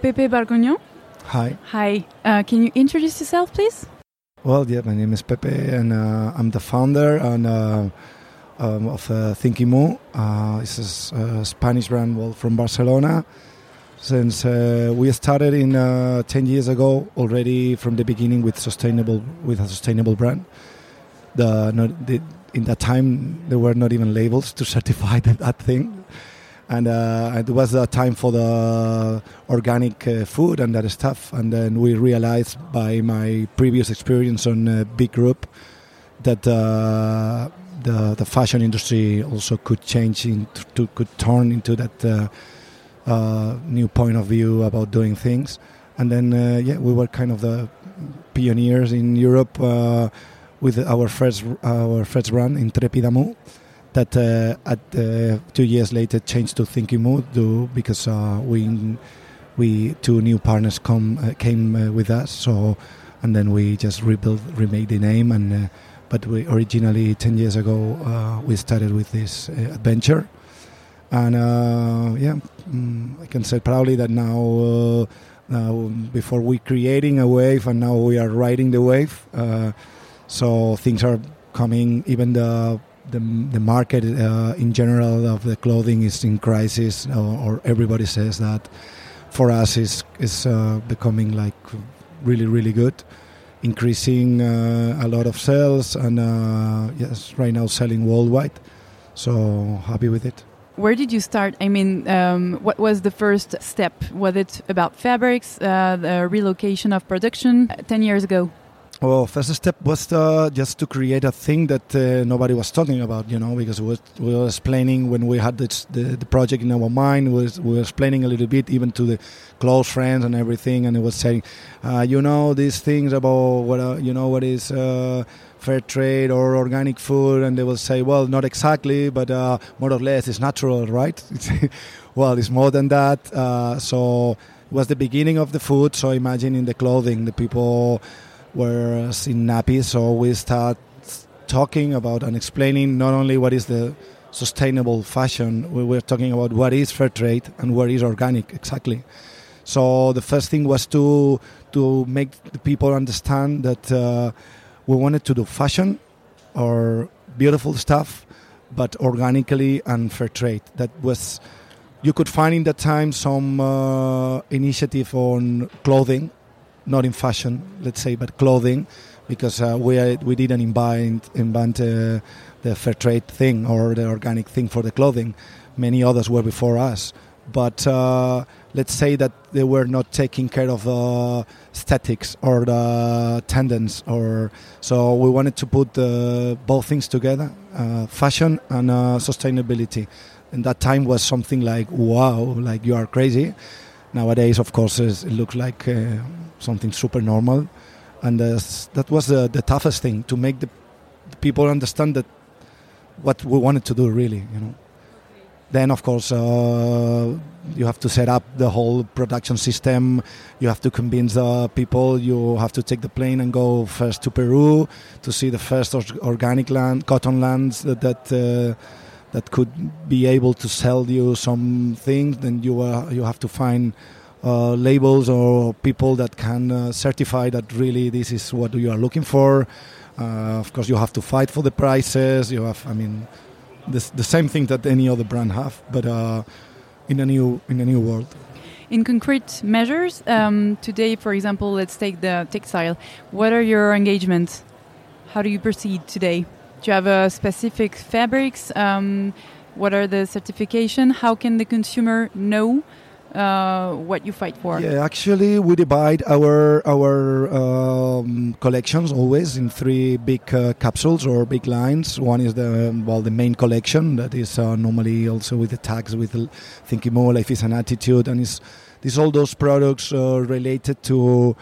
Pepe Bargognon. Hi. Hi. Uh, can you introduce yourself, please? Well, yeah, my name is Pepe, and uh, I'm the founder and uh, um, of uh, Thinky Moo. Uh, it's a Spanish brand well, from Barcelona. Since uh, we started in uh, ten years ago, already from the beginning with sustainable with a sustainable brand. The, not, the in that time there were not even labels to certify that, that thing, and uh, it was a time for the organic uh, food and that stuff. And then we realized by my previous experience on uh, Big Group that uh, the the fashion industry also could change into to, could turn into that uh, new point of view about doing things. And then uh, yeah, we were kind of the pioneers in Europe uh, with our first our first brand Intrepidamu that uh, at uh, two years later changed to Thinking Mood do because we we two new partners come came with us so and then we just rebuilt remade the name and but we originally 10 years ago uh, we started with this uh, adventure and uh, yeah mm, I can say proudly that now uh, now before we creating a wave and now we are riding the wave uh, so things are coming even the the, the market uh, in general of the clothing is in crisis or, or everybody says that for us is is uh, becoming like really really good. Increasing uh, a lot of sales and uh, yes right now selling worldwide. So happy with it Where did you start? I mean, um, what was the first step? Was it about fabrics, uh, the relocation of production uh, 10 years ago? Well, first step was uh, just to create a thing that uh, nobody was talking about, you know, because we were, we were explaining when we had this, the, the project in our mind, we, was, we were explaining a little bit even to the close friends and everything, and it was saying, uh, you know, these things about what, uh, you know, what is uh, fair trade or organic food, and they will say, well, not exactly, but uh, more or less it's natural, right? well, it's more than that. so it was the beginning of the food, so imagine in the clothing, the people were in nappies. So we start talking about and explaining not only what is the sustainable fashion, we were talking about what is fair trade and what is organic exactly. So the first thing was to to make the people understand that uh, we wanted to do fashion or beautiful stuff, but organically and fair trade. That was you could find in that time some uh, initiative on clothing not in fashion, let's say, but clothing, because uh, we we didn't invent invent uh, the fair trade thing or the organic thing for the clothing. Many others were before us, but uh, let's say that they were not taking care of the aesthetics or the tendons, or so we wanted to put both things together, uh, fashion and uh, sustainability. And that time was something like wow, like you are crazy. Nowadays, of course, it looks like uh, something super normal, and uh, that was the, the toughest thing to make the, the, people understand that what we wanted to do really, you know. Then, of course, uh, you have to set up the whole production system. You have to convince the people. You have to take the plane and go first to Peru to see the first organic land, cotton lands that. that uh, that could be able to sell you some things, then you uh, you have to find uh, labels or people that can uh, certify that really this is what you are looking for. Uh, of course, you have to fight for the prices. You have, I mean, this, the same thing that any other brand have, but uh, in a new in a new world. In concrete measures, um, today, for example, let's take the textile. What are your engagements? How do you proceed today? Do you have a specific fabrics? Um, what are the certification? How can the consumer know uh, what you fight for? Yeah, actually, we divide our our um, collections always in three big uh, capsules or big lines. One is the well, the main collection that is uh, normally also with the tags with thinking more life is an attitude, and is these all those products uh, related to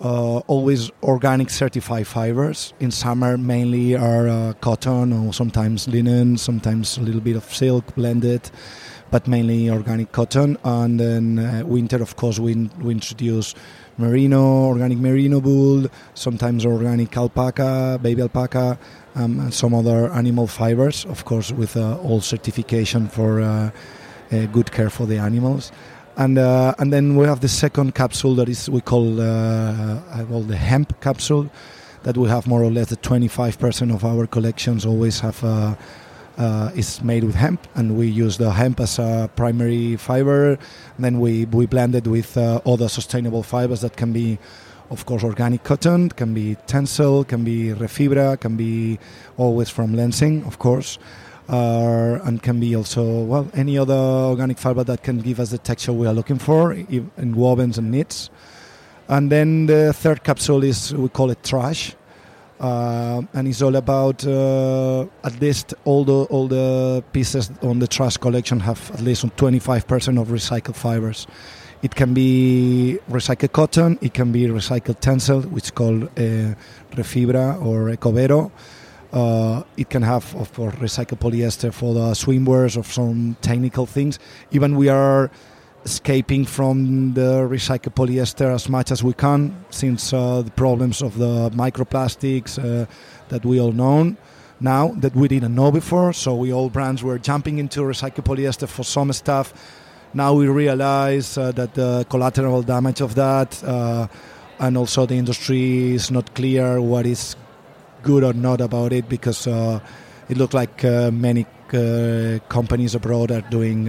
uh, always organic certified fibers. In summer, mainly are cotton or sometimes linen, sometimes a little bit of silk blended, but mainly organic cotton. And then uh, winter, of course, we, we introduce merino, organic merino wool, sometimes organic alpaca, baby alpaca, um, and some other animal fibers, of course, with uh, all certification for uh, uh, good care for the animals and uh, and then we have the second capsule that is we call uh, uh the hemp capsule that we have more or less the 25% of our collections always have uh, is made with hemp and we use the hemp as a primary fiber and then we we blend it with uh, other sustainable fibers that can be of course organic cotton can be tencel can be refibra can be always from Lenzing of course uh, and can be also well any other organic fiber that can give us the texture we are looking for in wovens and knits. And then the third capsule is we call it trash, uh, and it's all about uh, at least all the all the pieces on the trash collection have at least 25% of recycled fibers. It can be recycled cotton, it can be recycled tencel, which is called uh, Refibra or Ecovero uh, it can have, of course, recycled polyester for the swimwears or some technical things. Even we are escaping from the recycled polyester as much as we can, since uh, the problems of the microplastics uh, that we all know now that we didn't know before. So we all brands were jumping into recycled polyester for some stuff. Now we realize uh, that the collateral damage of that, uh, and also the industry is not clear what is good or not about it because uh, it looked like uh, many companies abroad are doing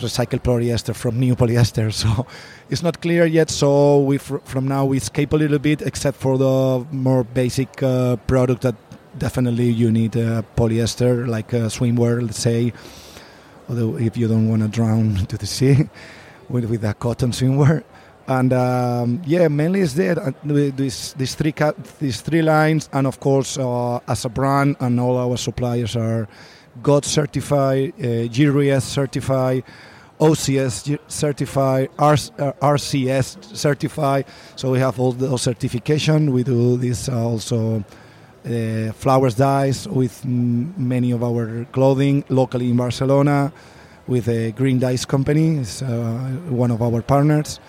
recycled polyester from new polyester. So it's not clear yet. So we fr- from now we escape a little bit, except for the more basic uh, product that definitely you need uh, polyester, like uh, swimwear, let's say. Although if you don't want to drown to the sea with with a cotton swimwear. and um, yeah, mainly it's there. uh, These these three these three lines, and of course, uh, as a brand, and all our suppliers are God certified, uh, GRS certified, OCS certified, uh, RCS certified. So we have all those certification. We do this uh, also. Uh, flowers dyes with many of our clothing locally in Barcelona with a green dyes company is uh, one of our partners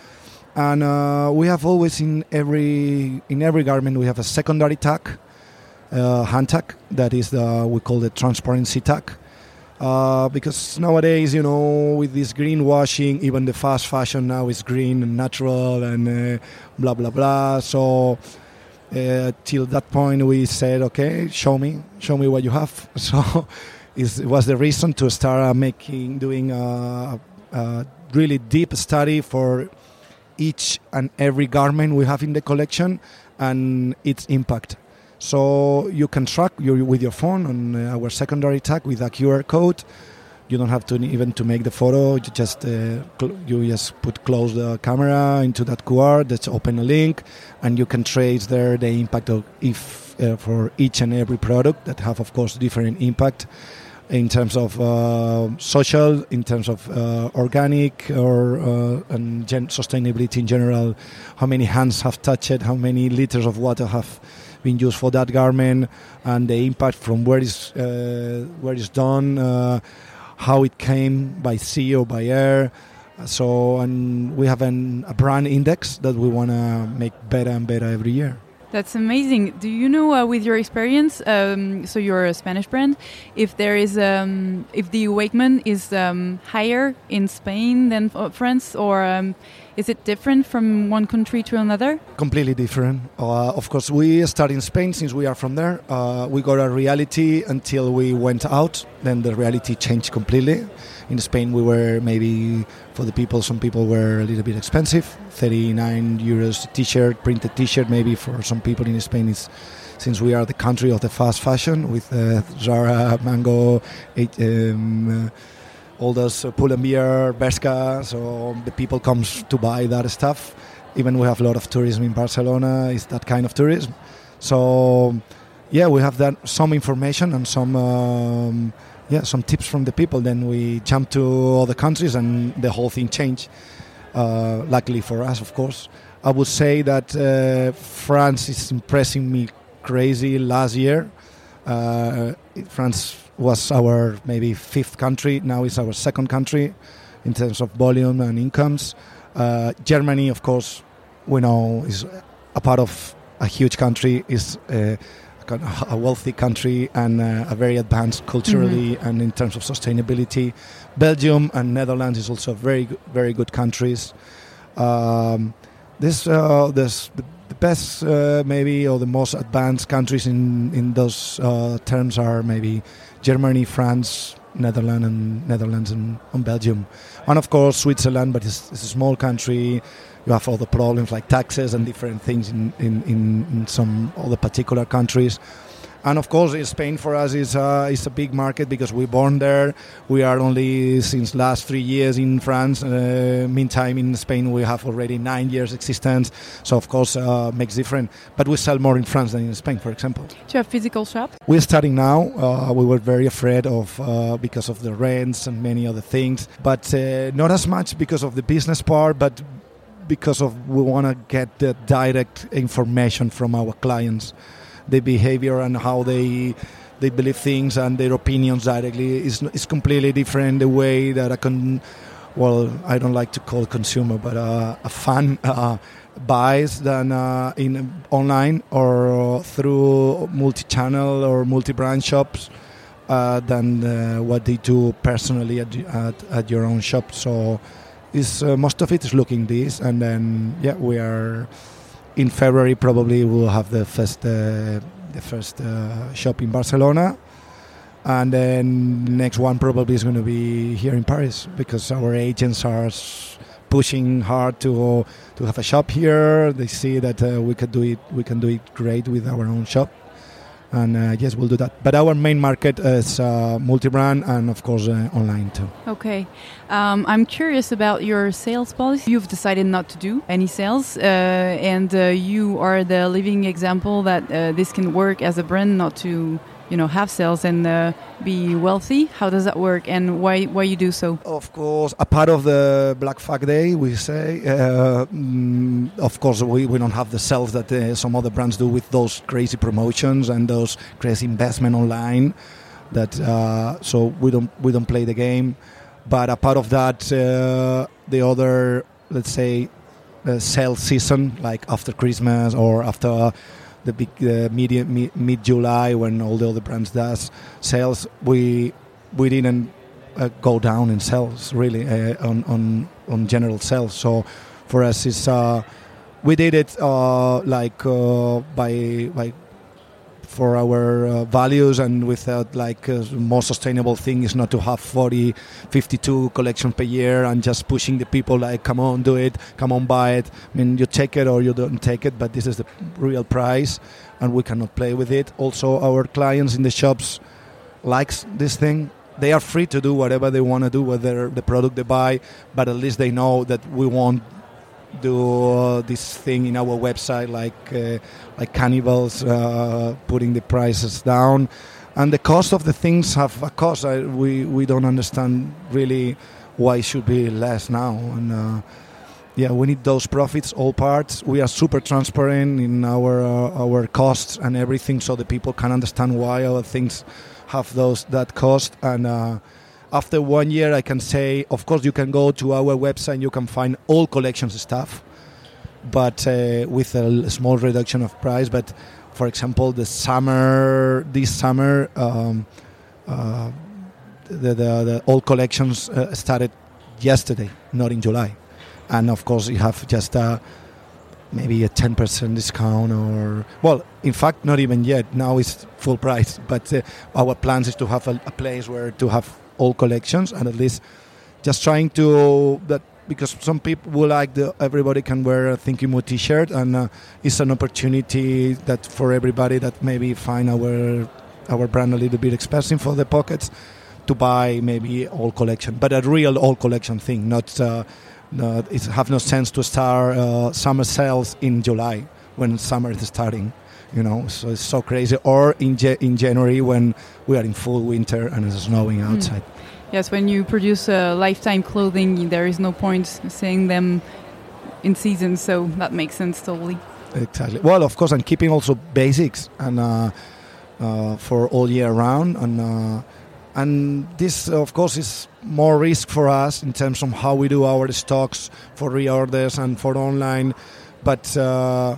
and uh, we have always in every in every garment we have a secondary tag uh, hand tag that is the we call the transparency tag uh, because nowadays you know with this greenwashing even the fast fashion now is green and natural and uh, blah blah blah so uh, till that point we said okay show me show me what you have so it was the reason to start uh, making doing a, a really deep study for each and every garment we have in the collection and its impact. So you can track your, with your phone on uh, our secondary tag with a QR code. You don't have to even to make the photo. You just uh, you just put close the camera into that QR. That's open a link, and you can trace there the impact of if uh, for each and every product that have of course different impact in terms of uh, social, in terms of uh, organic, or uh, and sustainability in general. How many hands have touched it? How many liters of water have been used for that garment? And the impact from where is uh, where is done, uh, how it came by sea or by air. So, and we have an, a brand index that we want to make better and better every year. That's amazing. Do you know, uh, with your experience, um, so you're a Spanish brand, if there is, um, if the awakening is um, higher in Spain than France, or um, is it different from one country to another? completely different. Uh, of course, we started in Spain since we are from there. Uh, we got a reality until we went out. Then the reality changed completely. In Spain, we were maybe for the people, some people were a little bit expensive. 39 euros t-shirt, printed t-shirt. Maybe for some people in Spain, is since we are the country of the fast fashion with uh, Zara, Mango, um, uh, all those uh, Pull&Bear, Bershka. So the people comes to buy that stuff. Even we have a lot of tourism in Barcelona. It's that kind of tourism. So yeah, we have that some information and some um, yeah some tips from the people. Then we jump to other countries and the whole thing changed. Uh, luckily for us, of course. I would say that uh, France is impressing me crazy last year. Uh, France was our maybe fifth country. Now it's our second country in terms of volume and incomes. Uh, Germany, of course, we know is a part of a huge country, is uh, kind of a wealthy country and uh, a very advanced culturally and in terms of sustainability. Belgium and Netherlands is also very very good countries. Um, this uh, this the, the best uh, maybe or the most advanced countries in in those uh, terms are maybe Germany, France, Netherlands, and Netherlands and, and Belgium, and of course Switzerland. But it's, it's a small country. You have all the problems like taxes and different things in in, in, in some other particular countries. And of course, Spain for us is uh, is a big market because we're born there. We are only since last three years in France. Uh, meantime, in Spain, we have already nine years existence. So of course, uh, makes different. But we sell more in France than in Spain, for example. Do you have physical shop? We're starting now. Uh, we were very afraid of uh, because of the rents and many other things, but uh, not as much because of the business part, but because of we want to get the direct information from our clients, the behavior and how they they believe things and their opinions directly is is completely different. The way that I can, well, I don't like to call consumer, but uh, a fan. Uh, buys than uh, in online or through multi-channel or multi-brand shops uh, than uh, what they do personally at, at, at your own shop. So is uh, most of it is looking this, and then yeah, we are in February probably we'll have the first uh, the first uh, shop in Barcelona. And then next one probably is going to be here in Paris because our agents are pushing hard to to have a shop here. They see that uh, we can do it. We can do it great with our own shop, And uh, yes, we'll do that. But our main market is uh, multi-brand and of course uh, online too. Okay. Um, I'm curious about your sales policy. You've decided not to do any sales, uh, and uh, you are the living example that uh, this can work as a brand not to, you know, have sales and uh, be wealthy. How does that work, and why why you do so? Of course, a part of the Black Flag Day, we say. Uh, mm, of course, we, we don't have the sales that uh, some other brands do with those crazy promotions and those crazy investment online. That uh, so we don't we don't play the game. But a part of that, uh, the other, let's say, uh, sales season, like after Christmas or after the big uh, mid mid July when all the other brands does sales, we we didn't uh, go down in sales really uh, on on on general sales. So for us, it's uh, we did it uh, like uh, by by for our uh, values and without like uh, more sustainable thing is not to have 40 52 collections per year and just pushing the people like come on do it come on buy it. I mean you take it or you don't take it but this is the real price and we cannot play with it. Also our clients in the shops likes this thing. They are free to do whatever they want to do with the product they buy but at least they know that we won't do this thing in our website like uh, like cannibals uh, putting the prices down. And the cost of the things have a cost I, we we don't understand really why it should be less now. And uh, yeah we need those profits all parts. We are super transparent in our uh, our costs and everything so the people can understand why our things have those that cost. And uh, after one year i can say of course you can go to our website you can find all collections stuff but uh, with a small reduction of price. But for example the summer this summer um, uh, the, the, the all collections uh, started yesterday not in july. And of course you have just a maybe a 10% discount or well in fact not even yet. Now it's full price but uh, our plans is to have a, a place where to have all collections and at least just trying to that because some people will like the everybody can wear a Thinking Mood t-shirt and uh, it's an opportunity that for everybody that maybe find our our brand a little bit expensive for the pockets to buy maybe all collection but a real all collection thing not uh, no, it have no sense to start uh, summer sales in July when summer is starting you know so it's so crazy or in, ja- in January when we are in full winter and it's snowing outside Yes, when you produce uh, lifetime clothing, there is no point saying them in season, so that makes sense totally. Exactly. Well, of course, and keeping also basics and uh, uh, for all year round, and uh, and this, of course, is more risk for us in terms of how we do our stocks for reorders and for online, but uh,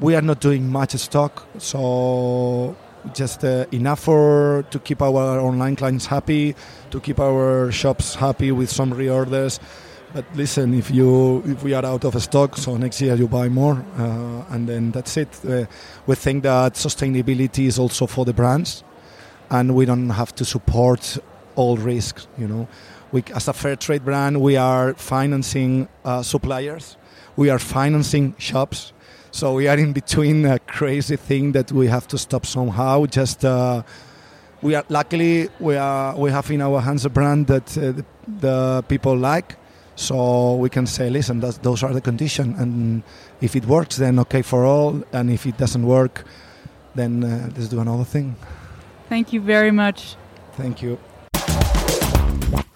we are not doing much stock, so just uh, enough for to keep our online clients happy, to keep our shops happy with some reorders. But listen, if you if we are out of stock, so next year you buy more, uh, and then that's it. Uh, we think that sustainability is also for the brands, and we don't have to support all risks. You know, we as a fair trade brand, we are financing uh, suppliers, we are financing shops. So we are in between a crazy thing that we have to stop somehow. Just uh, we are luckily we are we have in our hands a brand that uh, the, the people like. So we can say, listen, that's, those are the conditions, and if it works, then okay for all, and if it doesn't work, then uh, let's do another thing. Thank you very much. Thank you.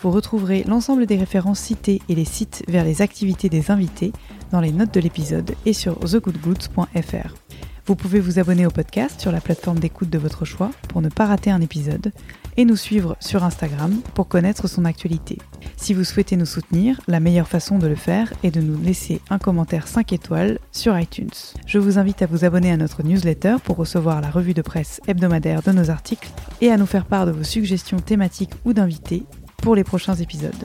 Vous retrouverez l'ensemble des références citées et les sites vers les activités des invités dans les notes de l'épisode et sur thegoodgoods.fr. Vous pouvez vous abonner au podcast sur la plateforme d'écoute de votre choix pour ne pas rater un épisode et nous suivre sur Instagram pour connaître son actualité. Si vous souhaitez nous soutenir, la meilleure façon de le faire est de nous laisser un commentaire 5 étoiles sur iTunes. Je vous invite à vous abonner à notre newsletter pour recevoir la revue de presse hebdomadaire de nos articles et à nous faire part de vos suggestions thématiques ou d'invités pour les prochains épisodes.